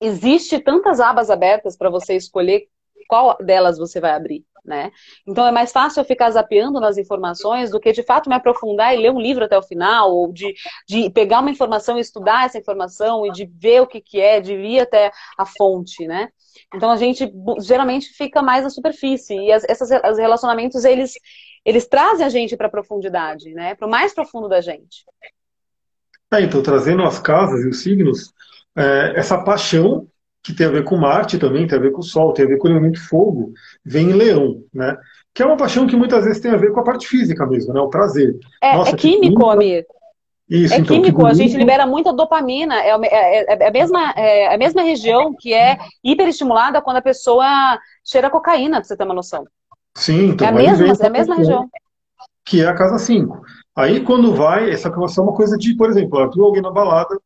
existe tantas abas abertas para você escolher qual delas você vai abrir né? Então é mais fácil eu ficar zapeando nas informações do que de fato me aprofundar e ler um livro até o final, ou de, de pegar uma informação e estudar essa informação e de ver o que, que é, de ir até a fonte, né? Então a gente geralmente fica mais na superfície e as, esses os relacionamentos eles eles trazem a gente para a profundidade, né? Para o mais profundo da gente. É, então trazendo as casas e os signos, é, essa paixão que tem a ver com Marte também, tem a ver com o Sol, tem a ver com o elemento fogo, vem em Leão, né? Que é uma paixão que muitas vezes tem a ver com a parte física mesmo, né? O prazer. É, Nossa, é químico, amigo. Isso, é então, químico, a gente libera muita dopamina, é, é, é, a mesma, é a mesma região que é hiperestimulada quando a pessoa cheira cocaína, pra você ter uma noção. Sim, então. É a mesma, é a mesma região. Que é a casa 5. Aí quando vai, essa é uma coisa de, por exemplo, viu alguém na balada,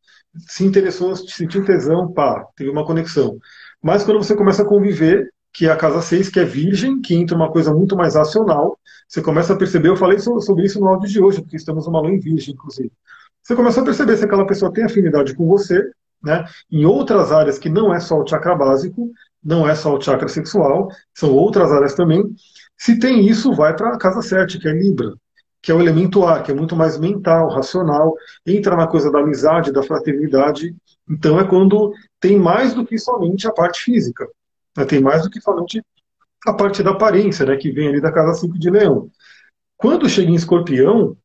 se interessou, sentiu tesão, pá, teve uma conexão. Mas quando você começa a conviver, que é a casa 6, que é virgem, que entra uma coisa muito mais racional, você começa a perceber, eu falei sobre isso no áudio de hoje, porque estamos numa lua em virgem, inclusive. Você começa a perceber se aquela pessoa tem afinidade com você, né, em outras áreas que não é só o chakra básico, não é só o chakra sexual, são outras áreas também. Se tem isso, vai para a casa 7, que é Libra que é o elemento ar, que é muito mais mental, racional, entra na coisa da amizade, da fraternidade. Então é quando tem mais do que somente a parte física. Né? Tem mais do que somente a parte da aparência, né? que vem ali da casa 5 de leão. Quando chega em escorpião,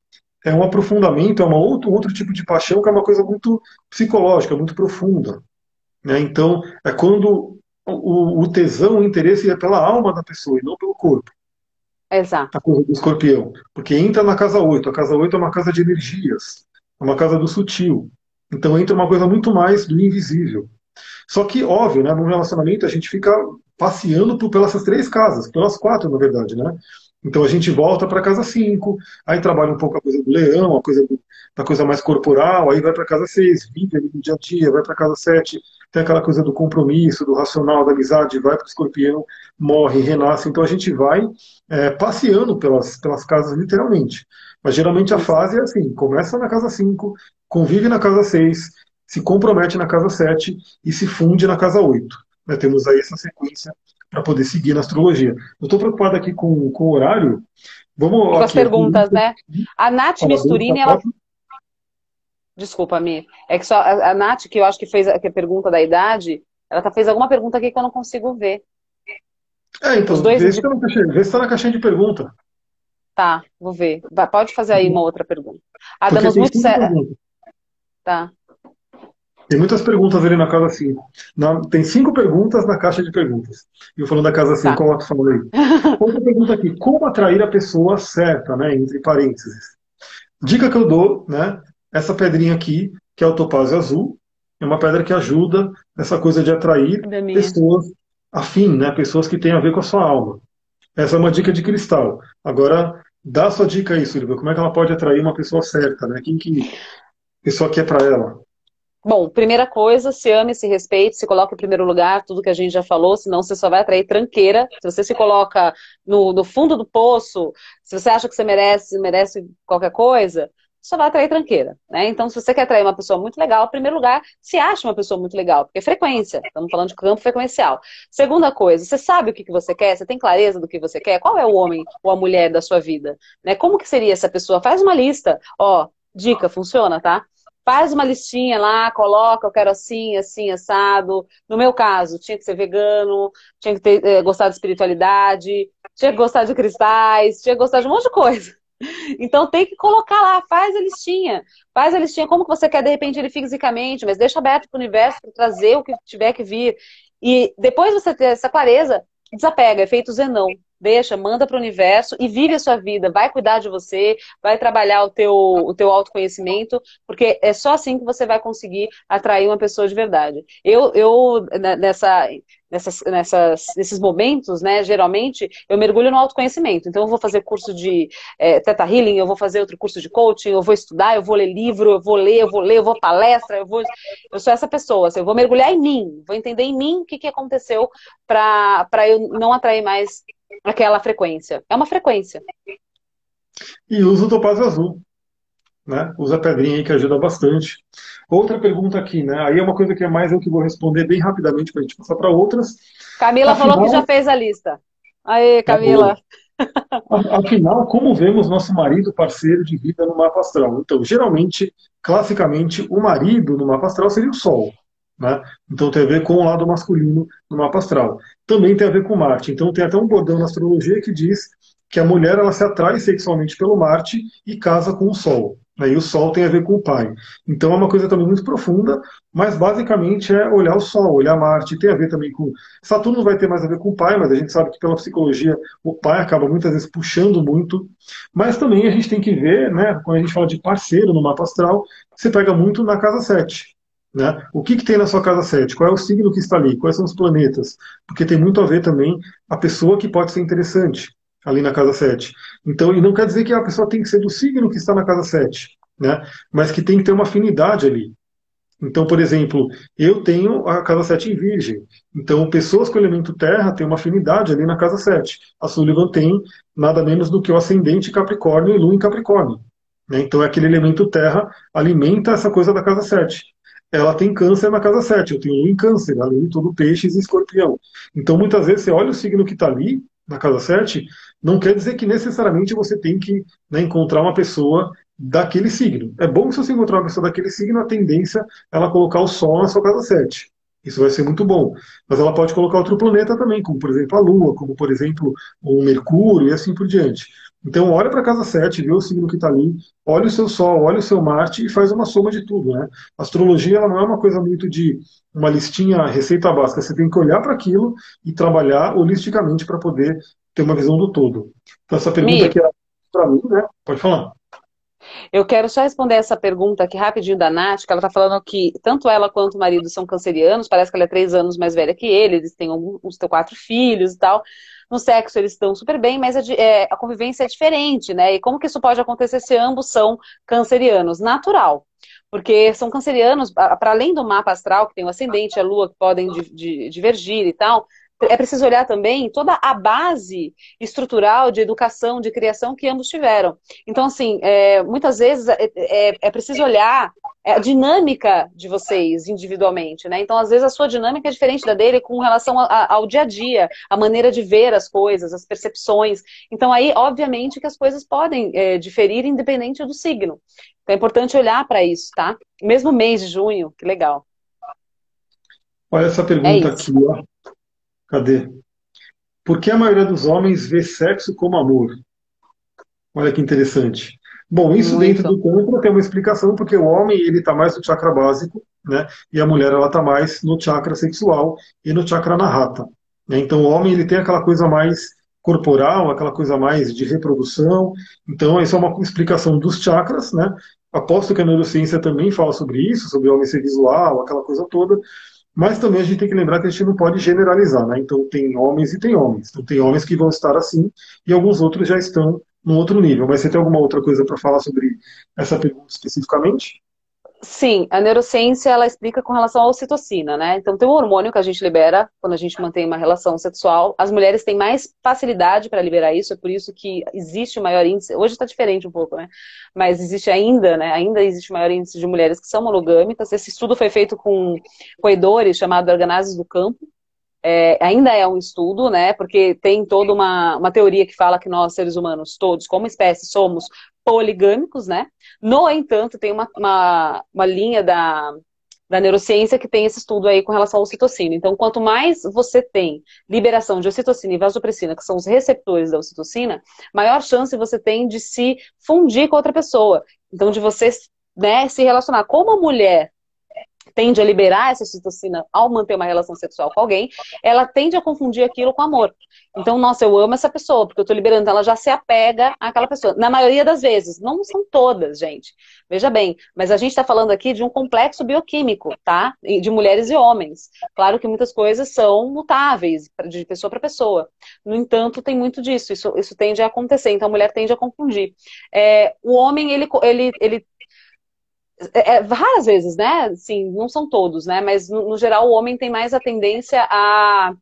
é um aprofundamento, é uma outro, outro tipo de paixão que é uma coisa muito psicológica, muito profunda. Né? Então, é quando o, o tesão, o interesse é pela alma da pessoa e não pelo corpo. Exato. A coisa do escorpião. Porque entra na casa 8. A casa 8 é uma casa de energias. É uma casa do sutil. Então entra uma coisa muito mais do invisível. Só que, óbvio, né, no relacionamento a gente fica passeando por, pelas três casas, pelas quatro, na verdade, né? Então a gente volta para casa 5, aí trabalha um pouco a coisa do leão, a coisa do, da coisa mais corporal, aí vai para casa 6, vive ali no dia a dia, vai para casa 7, tem aquela coisa do compromisso, do racional, da amizade, vai para o escorpião, morre, renasce. Então a gente vai é, passeando pelas, pelas casas, literalmente. Mas geralmente a fase é assim: começa na casa 5, convive na casa 6, se compromete na casa 7 e se funde na casa 8. Né, temos aí essa sequência para poder seguir na astrologia. Eu estou preocupado aqui com, com o horário. Vamos com as perguntas, né? A Nath Misturini, ela. Desculpa, Mi. É que só a, a Nath, que eu acho que fez a, que a pergunta da idade, ela tá, fez alguma pergunta aqui que eu não consigo ver. É, então, Os dois vê, se vê se está na caixinha de pergunta. Tá, vou ver. Pode fazer aí uma outra pergunta. Ah, damos muito certo. Tá. Tem muitas perguntas ali na casa 5. tem cinco perguntas na caixa de perguntas. E eu falando da casa 5, tá. como tu falou aí. Outra pergunta aqui: como atrair a pessoa certa, né? Entre parênteses. Dica que eu dou, né? Essa pedrinha aqui, que é o topázio azul, é uma pedra que ajuda nessa coisa de atrair pessoas afim, né? Pessoas que têm a ver com a sua alma. Essa é uma dica de cristal. Agora, dá a sua dica aí, Silvia. Como é que ela pode atrair uma pessoa certa, né? Quem que pessoa quer para ela? Bom, primeira coisa, se ame, se respeite, se coloque em primeiro lugar, tudo que a gente já falou, senão você só vai atrair tranqueira. Se você se coloca no, no fundo do poço, se você acha que você merece, merece qualquer coisa, só vai atrair tranqueira, né? Então, se você quer atrair uma pessoa muito legal, em primeiro lugar, se acha uma pessoa muito legal, porque é frequência, estamos falando de campo frequencial. Segunda coisa, você sabe o que, você quer? Você tem clareza do que você quer? Qual é o homem ou a mulher da sua vida? Né? Como que seria essa pessoa? Faz uma lista. Ó, dica, funciona, tá? Faz uma listinha lá, coloca, eu quero assim, assim, assado. No meu caso, tinha que ser vegano, tinha que ter, eh, gostar de espiritualidade, tinha que gostar de cristais, tinha que gostar de um monte de coisa. Então tem que colocar lá, faz a listinha. Faz a listinha como que você quer, de repente, ele fisicamente, mas deixa aberto para o universo para trazer o que tiver que vir. E depois você ter essa clareza, desapega, efeito Zenão deixa, manda para o universo e vive a sua vida. Vai cuidar de você, vai trabalhar o teu, o teu autoconhecimento, porque é só assim que você vai conseguir atrair uma pessoa de verdade. Eu, eu nessa, nessas, nessas, nesses momentos, né, geralmente, eu mergulho no autoconhecimento. Então, eu vou fazer curso de é, Theta Healing, eu vou fazer outro curso de coaching, eu vou estudar, eu vou ler livro, eu vou ler, eu vou ler, eu vou palestra, eu vou... Eu sou essa pessoa, assim, eu vou mergulhar em mim, vou entender em mim o que, que aconteceu para eu não atrair mais aquela frequência. É uma frequência. E usa o topázio azul. Né? Usa a pedrinha aí que ajuda bastante. Outra pergunta aqui, né? Aí é uma coisa que é mais eu que vou responder bem rapidamente para a gente passar para outras. Camila Afinal, falou que já fez a lista. Aí, tá Camila. Afinal, como vemos nosso marido parceiro de vida no mapa astral? Então, geralmente, classicamente, o marido no mapa astral seria o Sol. Né? Então tem a ver com o lado masculino no mapa astral. Também tem a ver com Marte. Então tem até um bordão na astrologia que diz que a mulher ela se atrai sexualmente pelo Marte e casa com o Sol. E o Sol tem a ver com o pai. Então é uma coisa também muito profunda, mas basicamente é olhar o Sol, olhar Marte. Tem a ver também com. Saturno vai ter mais a ver com o pai, mas a gente sabe que pela psicologia o pai acaba muitas vezes puxando muito. Mas também a gente tem que ver, né, quando a gente fala de parceiro no mapa astral, você pega muito na casa 7. Né? O que, que tem na sua casa 7? Qual é o signo que está ali? Quais são os planetas? Porque tem muito a ver também a pessoa que pode ser interessante ali na casa 7. Então, e não quer dizer que a pessoa tem que ser do signo que está na casa 7, né? mas que tem que ter uma afinidade ali. Então, por exemplo, eu tenho a casa 7 em Virgem. Então, pessoas com elemento terra têm uma afinidade ali na casa 7. A Sullivan tem nada menos do que o ascendente Capricórnio e Lua em Capricórnio. Né? Então, aquele elemento terra alimenta essa coisa da casa 7 ela tem câncer na casa 7, eu tenho lua em câncer, além de todo peixes e escorpião. Então, muitas vezes, você olha o signo que está ali, na casa 7, não quer dizer que necessariamente você tem que né, encontrar uma pessoa daquele signo. É bom que se você encontrar uma pessoa daquele signo, a tendência é ela colocar o Sol na sua casa 7. Isso vai ser muito bom. Mas ela pode colocar outro planeta também, como por exemplo a Lua, como por exemplo o Mercúrio e assim por diante. Então, olha para a casa 7, vê o signo que está ali, olha o seu Sol, olha o seu Marte e faz uma soma de tudo. Né? A astrologia ela não é uma coisa muito de uma listinha, receita básica. Você tem que olhar para aquilo e trabalhar holisticamente para poder ter uma visão do todo. Então, essa pergunta aqui é para mim, né? Pode falar. Eu quero só responder essa pergunta aqui rapidinho da Nath, que ela está falando que tanto ela quanto o marido são cancerianos, parece que ela é três anos mais velha que ele, eles têm uns quatro filhos e tal. No sexo eles estão super bem, mas a, é, a convivência é diferente, né? E como que isso pode acontecer se ambos são cancerianos? Natural porque são cancerianos, para além do mapa astral, que tem o ascendente, a lua, que podem divergir e tal, é preciso olhar também toda a base estrutural de educação, de criação que ambos tiveram. Então, assim, é, muitas vezes é, é, é, preciso olhar a dinâmica de vocês individualmente, né? Então, às vezes, a sua dinâmica é diferente da dele com relação a, ao dia a dia, a maneira de ver as coisas, as percepções. Então, aí, obviamente, que as coisas podem é, diferir independente do signo. Então, é importante olhar para isso, tá? Mesmo mês de junho, que legal. Olha essa pergunta é aqui, ó. Cadê? Por que a maioria dos homens vê sexo como amor? Olha que interessante. Bom, isso Muito. dentro do Tantra tem uma explicação, porque o homem ele está mais no chakra básico, né? E a mulher ela está mais no chakra sexual e no chakra narrata. Né? Então o homem ele tem aquela coisa mais corporal, aquela coisa mais de reprodução. Então isso é uma explicação dos chakras, né? Aposto que a neurociência também fala sobre isso, sobre o homem ser visual, aquela coisa toda. Mas também a gente tem que lembrar que a gente não pode generalizar, né? Então tem homens e tem homens. Então tem homens que vão estar assim e alguns outros já estão num outro nível. Mas você tem alguma outra coisa para falar sobre essa pergunta especificamente? Sim, a neurociência ela explica com relação à ocitocina, né? Então tem um hormônio que a gente libera quando a gente mantém uma relação sexual. As mulheres têm mais facilidade para liberar isso, é por isso que existe o maior índice. Hoje está diferente um pouco, né? Mas existe ainda, né? Ainda existe o maior índice de mulheres que são monogâmicas. Esse estudo foi feito com roedores chamado organáceos do campo. É, ainda é um estudo, né? Porque tem toda uma, uma teoria que fala que nós, seres humanos, todos, como espécie, somos poligâmicos, né? No entanto, tem uma, uma, uma linha da, da neurociência que tem esse estudo aí com relação ao ocitocina. Então, quanto mais você tem liberação de ocitocina e vasopressina, que são os receptores da ocitocina, maior chance você tem de se fundir com outra pessoa. Então, de você né, se relacionar. Como a mulher tende a liberar essa ocitocina ao manter uma relação sexual com alguém, ela tende a confundir aquilo com amor. Então, nossa, eu amo essa pessoa, porque eu tô liberando, ela já se apega àquela pessoa. Na maioria das vezes, não são todas, gente. Veja bem, mas a gente está falando aqui de um complexo bioquímico, tá? De mulheres e homens. Claro que muitas coisas são mutáveis, de pessoa para pessoa. No entanto, tem muito disso, isso, isso tende a acontecer, então a mulher tende a confundir. É, o homem, ele, ele, ele é, é, raras vezes, né? Sim, não são todos, né? Mas no, no, geral o homem tem mais a tendência a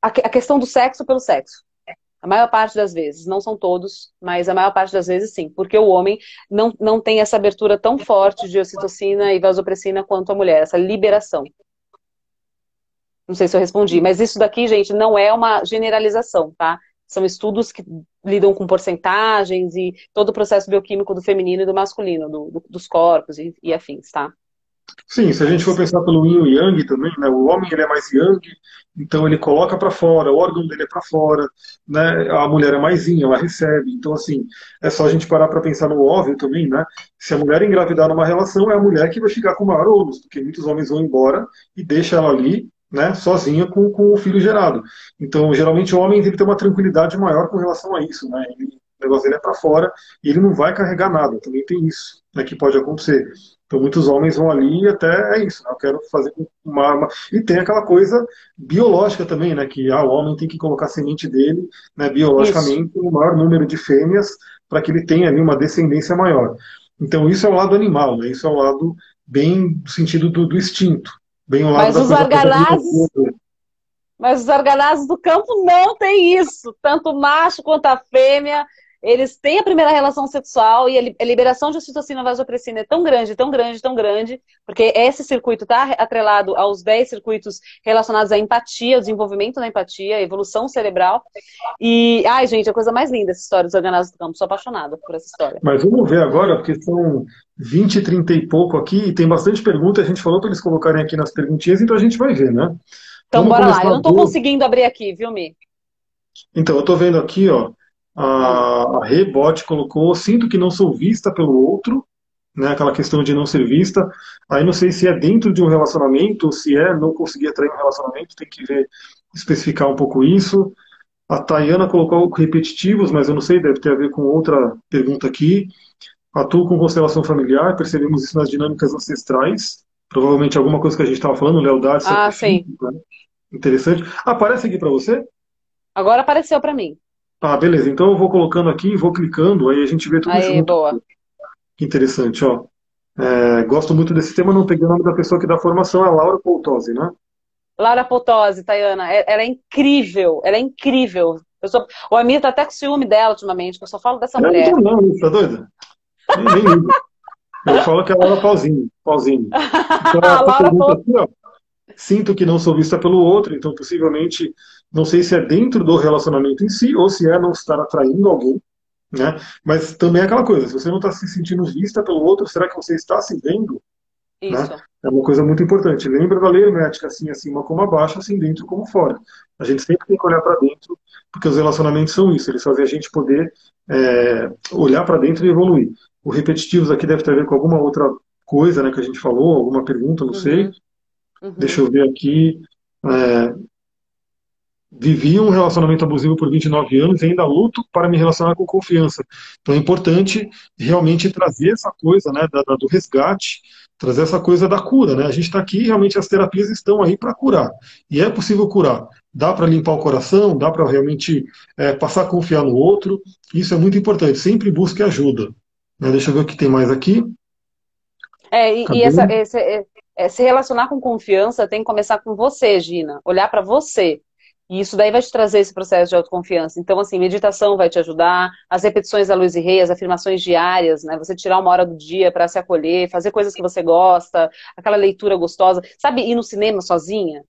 a, a questão do sexo pelo sexo. A maior parte das vezes, não são todos, mas a maior parte das vezes sim, porque o homem não, não tem essa abertura tão forte de ocitocina e vasopressina quanto a mulher, essa liberação. Não sei se eu respondi, mas isso daqui, gente, não é uma generalização, tá? São estudos que lidam com porcentagens e todo o processo bioquímico do feminino e do masculino, do, do, dos corpos e, e, afins, tá? Sim, se a gente for pensar pelo yin e yang também, né, o homem ele é mais yang, então ele coloca para fora, o órgão dele é para fora, né, a mulher é mais yin, ela recebe. Então, assim, é só a gente parar para pensar no óbvio também, né? Se a mulher engravidar numa relação, é a mulher que vai ficar com o maior ônus, porque muitos homens vão embora e deixam ela ali, né, sozinha com, com o filho gerado. Então, geralmente, o homem ele tem uma tranquilidade maior com relação a isso, né? Ele, o negócio dele é para fora e ele não vai carregar nada, também tem isso, né, que pode acontecer. Então muitos homens vão ali e até é isso, né? eu quero fazer uma arma. E tem aquela coisa biológica também, né? Que ah, o homem tem que colocar a semente dele, né, biologicamente, o um maior número de fêmeas para que ele tenha ali uma descendência maior. Então isso é o lado animal, né? Isso é o lado bem do sentido do, do instinto. Bem lado Mas os arganazes. Mas os arganazes do campo não tem isso. Tanto o macho quanto a fêmea eles têm a primeira relação sexual e a liberação de ocitocina vasopressina é tão grande, tão grande, tão grande, porque esse circuito está atrelado aos 10 circuitos relacionados à empatia, ao desenvolvimento da empatia, à evolução cerebral. E, ai, gente, é a coisa mais linda essa história dos organados do campo. Sou apaixonada por essa história. Mas vamos ver agora, porque são 20, 30 e pouco aqui, e tem bastante pergunta. A gente falou para eles colocarem aqui nas perguntinhas, então a gente vai ver, né? Então, vamos bora lá. Eu não estou conseguindo abrir aqui, viu, Mi? Então, eu estou vendo aqui, ó a, a Rebote colocou, sinto que não sou vista pelo outro, né, aquela questão de não ser vista. Aí não sei se é dentro de um relacionamento, ou se é não conseguir atrair um relacionamento, tem que ver, especificar um pouco isso. A Tayana colocou repetitivos, mas eu não sei, deve ter a ver com outra pergunta aqui. Atuo com constelação familiar, percebemos isso nas dinâmicas ancestrais. Provavelmente alguma coisa que a gente estava falando, lealdade. Ah, sim. Né? Interessante. Aparece aqui para você? Agora apareceu para mim. Ah, beleza. Então eu vou colocando aqui, vou clicando, aí a gente vê tudo aí, junto. boa. Que interessante, ó. É, gosto muito desse tema, não peguei o nome da pessoa que dá formação, é a Laura Poltose, né? Laura Poltose, Tayana, é, ela é incrível, ela é incrível. Eu sou... O Amir tá até com ciúme dela ultimamente, que eu só falo dessa mulher. Não, não, tá doida? Nem, nem Eu falo que é a Laura Pauzinho. Pauzinho. Então, Laura ó, Sinto que não sou vista pelo outro, então possivelmente não sei se é dentro do relacionamento em si ou se é não estar atraindo alguém, né? Mas também é aquela coisa, se você não está se sentindo vista pelo outro, será que você está se vendo? Né? Isso. Né? É uma coisa muito importante. Lembra da lei hermética, assim acima como abaixo, assim dentro como fora. A gente sempre tem que olhar para dentro, porque os relacionamentos são isso, eles fazem a gente poder é, olhar para dentro e evoluir. O repetitivos aqui deve ter a ver com alguma outra coisa né, que a gente falou, alguma pergunta, não uhum. sei. Uhum. Deixa eu ver aqui. É, vivi um relacionamento abusivo por 29 anos e ainda luto para me relacionar com confiança. Então é importante realmente trazer essa coisa né, da, da, do resgate, trazer essa coisa da cura. Né? A gente está aqui, realmente as terapias estão aí para curar. E é possível curar. Dá para limpar o coração, dá para realmente é, passar a confiar no outro. Isso é muito importante. Sempre busque ajuda. Né? Deixa eu ver o que tem mais aqui. É, e, e essa, esse, é, se relacionar com confiança tem que começar com você, Gina. Olhar para você. E isso daí vai te trazer esse processo de autoconfiança. Então, assim, meditação vai te ajudar, as repetições da Luz e Rei, as afirmações diárias, né? Você tirar uma hora do dia para se acolher, fazer coisas que você gosta, aquela leitura gostosa. Sabe, ir no cinema sozinha?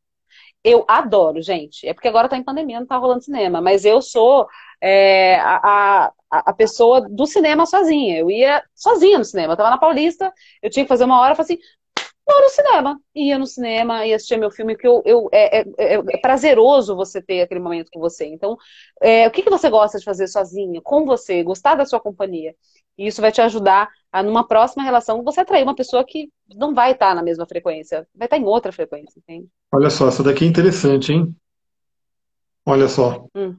Eu adoro, gente. É porque agora tá em pandemia, não tá rolando cinema. Mas eu sou é, a, a, a, pessoa do cinema sozinha. Eu ia sozinha no cinema. Eu tava na Paulista, eu tinha que fazer uma hora, eu falei assim, vou no cinema. Ia no cinema e assistia meu filme, que eu, eu é, é, é, é, prazeroso você ter aquele momento com você. Então, é, o que, que você gosta de fazer sozinha, com você, gostar da sua companhia? E isso vai te ajudar a, numa próxima relação, você atrair uma pessoa que não vai estar na mesma frequência, vai estar em outra frequência, entende? Olha só, essa daqui é interessante, hein? Olha só. Hum.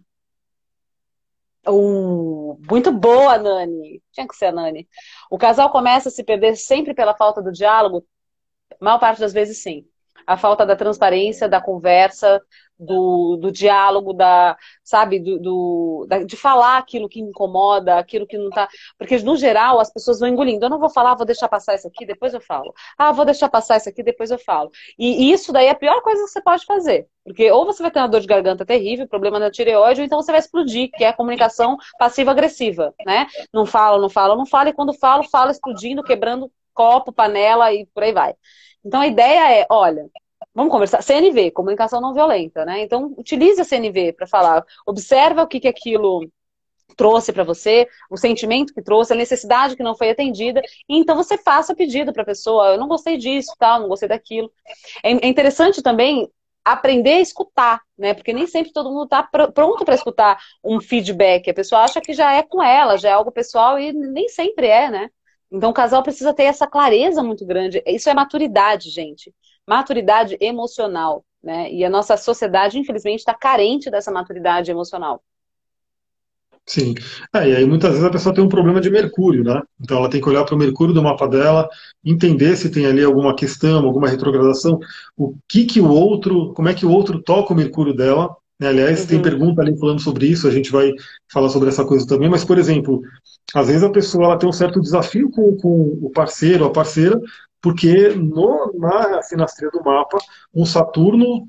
Uh, muito boa, Nani. Tinha que ser a Nani. O casal começa a se perder sempre pela falta do diálogo, maior parte das vezes, sim. A falta da transparência, da conversa, do, do diálogo, da, sabe, do, do da, de falar aquilo que incomoda, aquilo que não tá. Porque, no geral, as pessoas vão engolindo. Eu não vou falar, vou deixar passar isso aqui, depois eu falo. Ah, vou deixar passar isso aqui, depois eu falo. E isso daí é a pior coisa que você pode fazer. Porque ou você vai ter uma dor de garganta terrível, problema na tireoide, ou então você vai explodir, que é a comunicação passiva-agressiva, né? Não fala, não fala, não fala, e quando falo, fala explodindo, quebrando copo, panela e por aí vai. Então a ideia é, olha, vamos conversar. CNV, comunicação não violenta, né? Então utilize a CNV para falar, observa o que, que aquilo trouxe para você, o sentimento que trouxe, a necessidade que não foi atendida, e então você faça pedido para a pessoa, eu não gostei disso, tal, não gostei daquilo. É, é interessante também aprender a escutar, né? Porque nem sempre todo mundo está pr pronto para escutar um feedback. A pessoa acha que já é com ela, já é algo pessoal e nem sempre é, né? Então o casal precisa ter essa clareza muito grande. Isso é maturidade, gente. Maturidade emocional, né? E a nossa sociedade, infelizmente, está carente dessa maturidade emocional. Sim. É, e aí muitas vezes a pessoa tem um problema de mercúrio, né? Então ela tem que olhar para o mercúrio do mapa dela, entender se tem ali alguma questão, alguma retrogradação, o que que o outro, como é que o outro toca o mercúrio dela. Né? Aliás, uhum. tem pergunta ali falando sobre isso, a gente vai falar sobre essa coisa também, mas, por exemplo, às vezes a pessoa ela tem um certo desafio com, com o parceiro, a parceira, porque no, na sinastria do mapa, um Saturno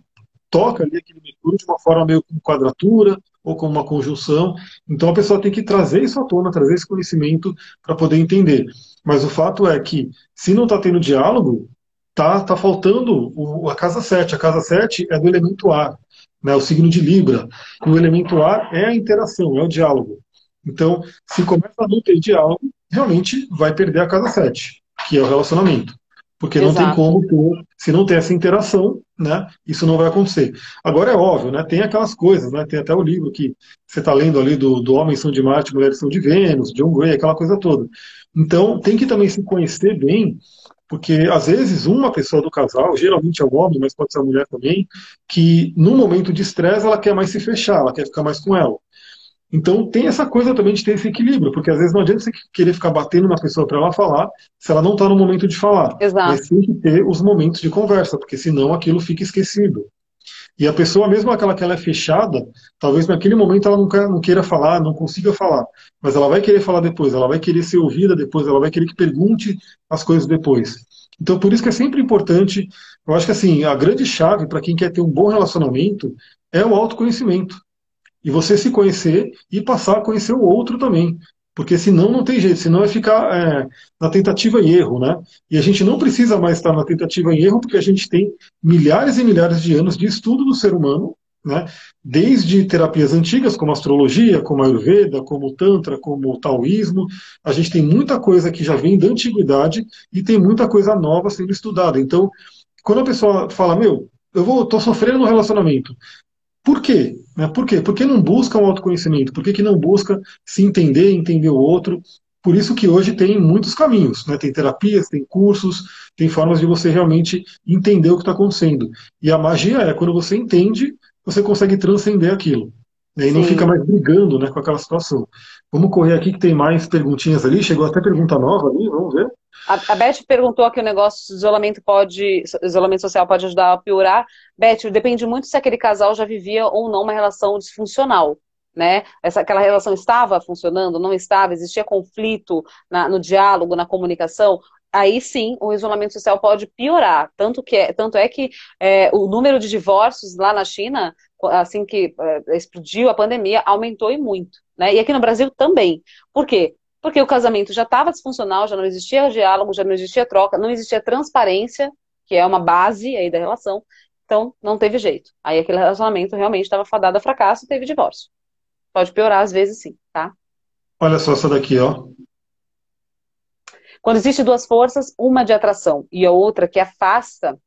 toca ali aquele Mercúrio de uma forma meio com quadratura ou com uma conjunção. Então a pessoa tem que trazer isso à tona, trazer esse conhecimento para poder entender. Mas o fato é que, se não está tendo diálogo, tá, tá faltando o, a casa 7. A casa 7 é do elemento ar, né, o signo de Libra. E o elemento ar é a interação, é o diálogo. Então, se começa a não ter diálogo, realmente vai perder a casa 7, que é o relacionamento. Porque Exato. não tem como ter, se não tem essa interação, né, isso não vai acontecer. Agora é óbvio, né, tem aquelas coisas, né, tem até o livro que você está lendo ali do, do Homens são de Marte, Mulheres são de Vênus, John Gray, aquela coisa toda. Então tem que também se conhecer bem, porque às vezes uma pessoa do casal, geralmente é o homem, mas pode ser a mulher também, que no momento de estresse ela quer mais se fechar, ela quer ficar mais com ela. Então tem essa coisa também de ter esse equilíbrio, porque às vezes não adianta você querer ficar batendo na pessoa para ela falar, se ela não está no momento de falar. Exato. Mas tem que ter os momentos de conversa, porque senão aquilo fica esquecido. E a pessoa, mesmo aquela que ela é fechada, talvez naquele momento ela queira, não queira falar, não consiga falar, mas ela vai querer falar depois, ela vai querer ser ouvida depois, ela vai querer que pergunte as coisas depois. Então, por isso que é sempre importante, eu acho que assim, a grande chave para quem quer ter um bom relacionamento é o autoconhecimento e você se conhecer e passar a conhecer o outro também. Porque senão não tem jeito, senão vai ficar é, na tentativa e erro, né? E a gente não precisa mais estar na tentativa e erro, porque a gente tem milhares e milhares de anos de estudo do ser humano, né? Desde terapias antigas, como astrologia, como Ayurveda, como Tantra, como Taoísmo, a gente tem muita coisa que já vem da antiguidade e tem muita coisa nova sendo estudada. Então, quando a pessoa fala, meu, eu vou, tô sofrendo no relacionamento, por quê? Né? Por quê? Por que não busca um autoconhecimento? Por que, que não busca se entender, entender o outro? Por isso que hoje tem muitos caminhos, né? tem terapias, tem cursos, tem formas de você realmente entender o que está acontecendo. E a magia é quando você entende, você consegue transcender aquilo. Né? E não fica mais brigando né, com aquela situação. Vamos correr aqui que tem mais perguntinhas ali. Chegou até pergunta nova ali, vamos ver. A, Beth perguntou aqui o negócio isolamento pode, isolamento social pode ajudar a piorar. Beth, depende muito se aquele casal já vivia ou não uma relação disfuncional. Né? Essa, aquela relação estava funcionando, não estava, existia conflito na, no diálogo, na comunicação, aí sim o isolamento social pode piorar. Tanto, que é, tanto é que é, o número de divórcios lá na China, assim que é, explodiu a pandemia, aumentou e muito. Né? E aqui no Brasil também. Por quê? Porque o casamento já estava disfuncional, já não existia diálogo, já não existia troca, não existia transparência, que é uma base aí da relação. Então, não teve jeito. Aí aquele relacionamento realmente estava fadado a fracasso e teve divórcio. Pode piorar às vezes sim, tá? Olha só essa daqui, ó. Quando existe duas forças, uma de atração e a outra que afasta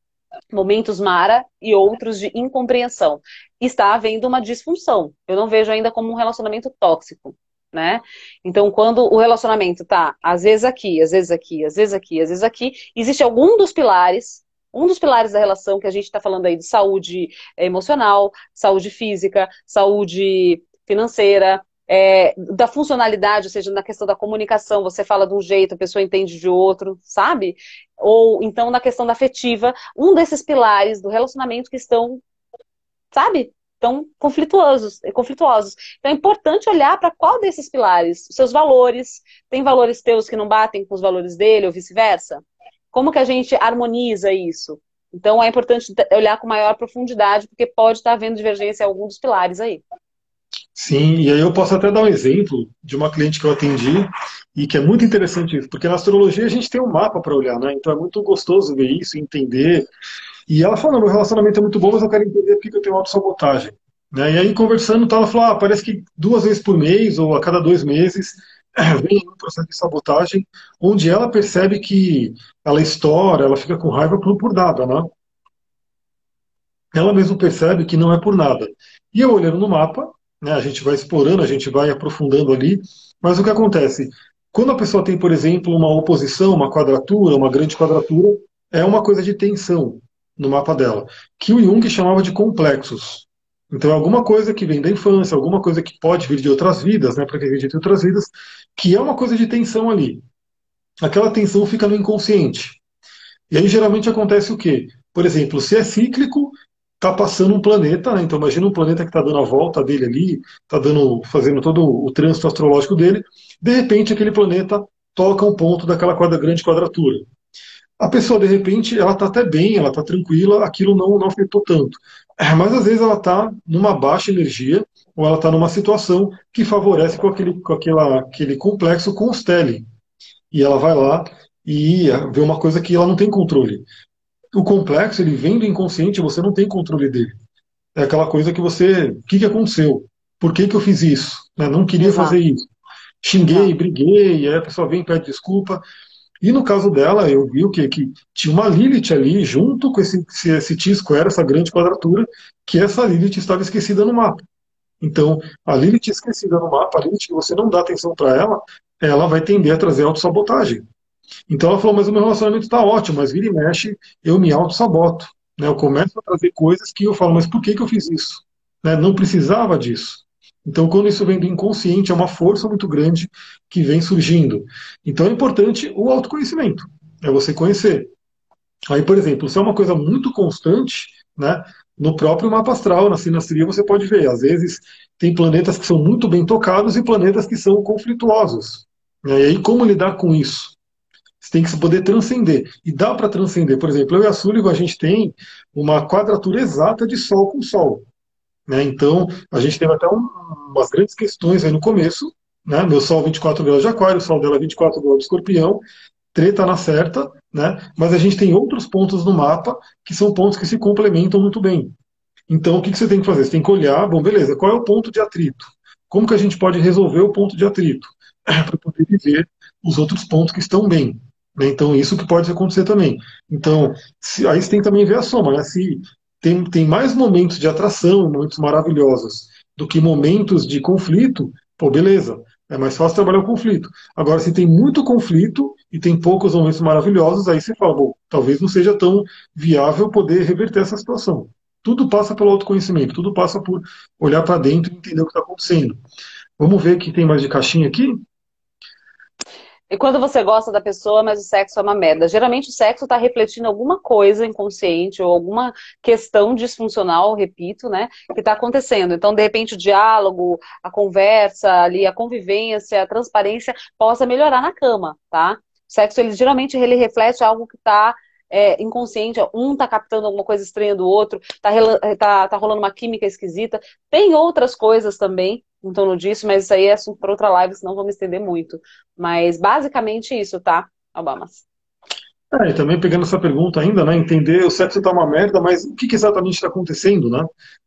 momentos mara e outros de incompreensão. Está havendo uma disfunção. Eu não vejo ainda como um relacionamento tóxico né? Então, quando o relacionamento tá às vezes aqui, às vezes aqui, às vezes aqui, às vezes aqui, existe algum dos pilares, um dos pilares da relação que a gente está falando aí de saúde emocional, saúde física, saúde financeira, é, da funcionalidade, ou seja, na questão da comunicação, você fala de um jeito, a pessoa entende de outro, sabe? Ou então na questão da afetiva, um desses pilares do relacionamento que estão, sabe? Estão conflituosos, conflituosos. Então é importante olhar para qual desses pilares, seus valores, tem valores teus que não batem com os valores dele ou vice-versa? Como que a gente harmoniza isso? Então é importante olhar com maior profundidade, porque pode estar havendo divergência em algum dos pilares aí. Sim, e aí eu posso até dar um exemplo de uma cliente que eu atendi e que é muito interessante isso, porque na astrologia a gente tem um mapa para olhar, né? Então é muito gostoso ver isso, entender. E ela falou: meu relacionamento é muito bom, mas eu quero entender por que eu tenho autossabotagem. Né? E aí, conversando, ela falou: ah, parece que duas vezes por mês ou a cada dois meses vem um processo de sabotagem, onde ela percebe que ela estoura, ela fica com raiva por, por nada, né? Ela mesma percebe que não é por nada. E eu olhando no mapa, né, a gente vai explorando, a gente vai aprofundando ali, mas o que acontece? Quando a pessoa tem, por exemplo, uma oposição, uma quadratura, uma grande quadratura, é uma coisa de tensão no mapa dela, que o Jung chamava de complexos. Então, é alguma coisa que vem da infância, alguma coisa que pode vir de outras vidas, né, para quem acredita em outras vidas, que é uma coisa de tensão ali. Aquela tensão fica no inconsciente. E aí, geralmente, acontece o quê? Por exemplo, se é cíclico, está passando um planeta, né, então imagina um planeta que está dando a volta dele ali, está dando, fazendo todo o trânsito astrológico dele, de repente aquele planeta toca um ponto daquela quadra, grande quadratura. A pessoa, de repente, ela está até bem, ela está tranquila, aquilo não, não afetou tanto. É, mas às vezes ela está numa baixa energia ou ela está numa situação que favorece com aquele, com aquela, aquele complexo constele. E ela vai lá e vê uma coisa que ela não tem controle. O complexo, ele vem do inconsciente, você não tem controle dele. É aquela coisa que você. O que, que aconteceu? Por que, que eu fiz isso? Né? Não queria Exato. fazer isso. Xinguei, briguei, aí a pessoa vem e pede desculpa. E no caso dela, eu vi o quê? Que tinha uma Lilith ali, junto com esse, esse T-square, essa grande quadratura, que essa Lilith estava esquecida no mapa. Então, a Lilith esquecida no mapa, a Lilith que você não dá atenção para ela, ela vai tender a trazer autossabotagem. Então ela falou, mas o meu relacionamento está ótimo, mas vira e mexe, eu me autossaboto. Né? Eu começo a trazer coisas que eu falo, mas por que, que eu fiz isso? Né? Não precisava disso. Então, quando isso vem do inconsciente, é uma força muito grande que vem surgindo. Então, é importante o autoconhecimento, é você conhecer. Aí, por exemplo, se é uma coisa muito constante, né, no próprio mapa astral, na sinastria, você pode ver, às vezes tem planetas que são muito bem tocados e planetas que são conflituosos. Né, e aí, como lidar com isso? Você tem que poder transcender. E dá para transcender. Por exemplo, eu e a Sullivan, a gente tem uma quadratura exata de Sol com Sol. Né? Então, a gente teve até um, umas grandes questões aí no começo. Né? Meu Sol 24 graus de Aquário, o Sol dela 24 graus de Escorpião, treta na certa, né? mas a gente tem outros pontos no mapa que são pontos que se complementam muito bem. Então, o que, que você tem que fazer? Você tem que olhar, bom, beleza, qual é o ponto de atrito? Como que a gente pode resolver o ponto de atrito? Para poder viver os outros pontos que estão bem. Né? Então, isso que pode acontecer também. Então, se, aí você tem que também ver a soma. Né? Se tem, tem mais momentos de atração, momentos maravilhosos, do que momentos de conflito, pô, beleza, é mais fácil trabalhar o conflito. Agora, se tem muito conflito e tem poucos momentos maravilhosos, aí você fala, bom, talvez não seja tão viável poder reverter essa situação. Tudo passa pelo autoconhecimento, tudo passa por olhar para dentro e entender o que está acontecendo. Vamos ver que tem mais de caixinha aqui? E quando você gosta da pessoa, mas o sexo é uma merda. Geralmente o sexo está refletindo alguma coisa inconsciente ou alguma questão disfuncional, repito, né, que está acontecendo. Então, de repente, o diálogo, a conversa ali, a convivência, a transparência possa melhorar na cama, tá? O sexo, ele geralmente ele reflete algo que está é, inconsciente, um tá captando alguma coisa estranha do outro, tá, tá, tá rolando uma química esquisita. Tem outras coisas também em torno disso, mas isso aí é assunto para outra live, senão vou me estender muito. Mas basicamente isso, tá, Obamas? É, e também pegando essa pergunta ainda, né? Entender o sexo tá uma merda, mas o que, que exatamente está acontecendo, né?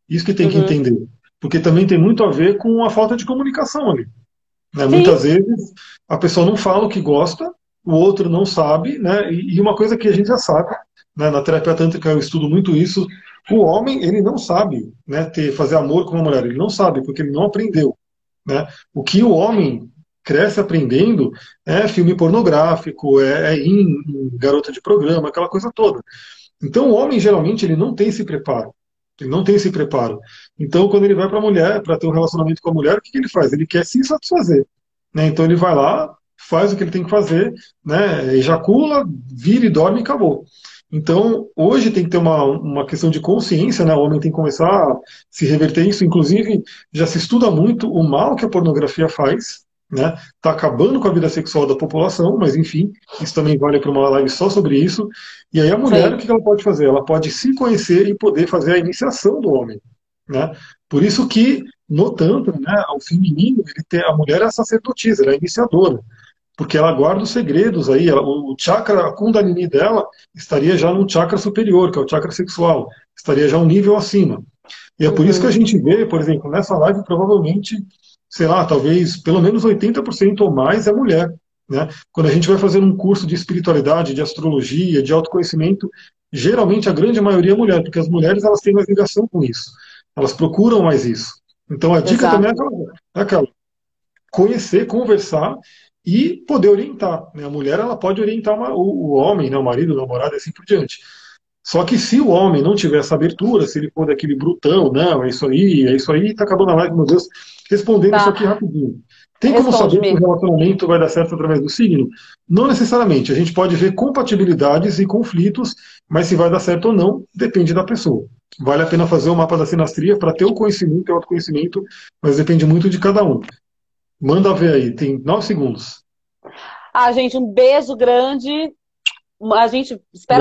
Isso que tem que uhum. entender. Porque também tem muito a ver com a falta de comunicação ali. Né? Muitas vezes a pessoa não fala o que gosta, o outro não sabe, né? E, uma coisa que a gente já sabe, né? na terapia tântrica eu estudo muito isso, o homem, ele não sabe né, ter, fazer amor com uma mulher, ele não sabe, porque ele não aprendeu. Né? O que o homem cresce aprendendo é filme pornográfico, é, é em garota de programa, aquela coisa toda. Então o homem, geralmente, ele não tem esse preparo. Ele não tem esse preparo. Então, quando ele vai para a mulher, para ter um relacionamento com a mulher, o que, que ele faz? Ele quer se satisfazer. Né? Então, ele vai lá, faz o que ele tem que fazer, né? ejacula, vira e dorme e acabou. Então, hoje tem que ter uma, uma questão de consciência, né? O homem tem que começar a se reverter isso. Inclusive, já se estuda muito o mal que a pornografia faz, né? Está acabando com a vida sexual da população, mas enfim, isso também vale para uma live só sobre isso. E aí a mulher, Sim. o que ela pode fazer? Ela pode se conhecer e poder fazer a iniciação do homem, né? Por isso que no tanto, né, o feminino, ele tem, a mulher é a sacerdotisa, ela é a iniciadora porque ela guarda os segredos aí. Ela, o chakra, a Kundalini dela estaria já num chakra superior, que é o chakra sexual, estaria já um nível acima. E é por isso que a gente vê, por exemplo, nessa live, provavelmente, sei lá, talvez pelo menos 80% ou mais é mulher. Né? Quando a gente vai fazer um curso de espiritualidade, de astrologia, de autoconhecimento, geralmente a grande maioria é mulher, porque as mulheres elas têm mais ligação com isso. Elas procuram mais isso. Então a dica Exato. também é aquela, é conhecer, conversar e poder orientar. Né? A mulher ela pode orientar uma, o, o, homem, né? o marido, o namorado e assim por diante. Só que se o homem não tiver essa abertura, se ele for daquele brutão, não, é isso aí, é isso aí, tá acabando a live, meu Deus, respondendo tá. isso aqui rapidinho. Tem como saber que o relacionamento vai dar certo através do signo? Não necessariamente. A gente pode ver compatibilidades e conflitos, mas se vai dar certo ou não, depende da pessoa. Vale a pena fazer o mapa da sinastria para ter o conhecimento e o autoconhecimento, mas depende muito de cada um. Manda ver aí, tem nove segundos. Ah, gente, um beijo grande. A gente espera.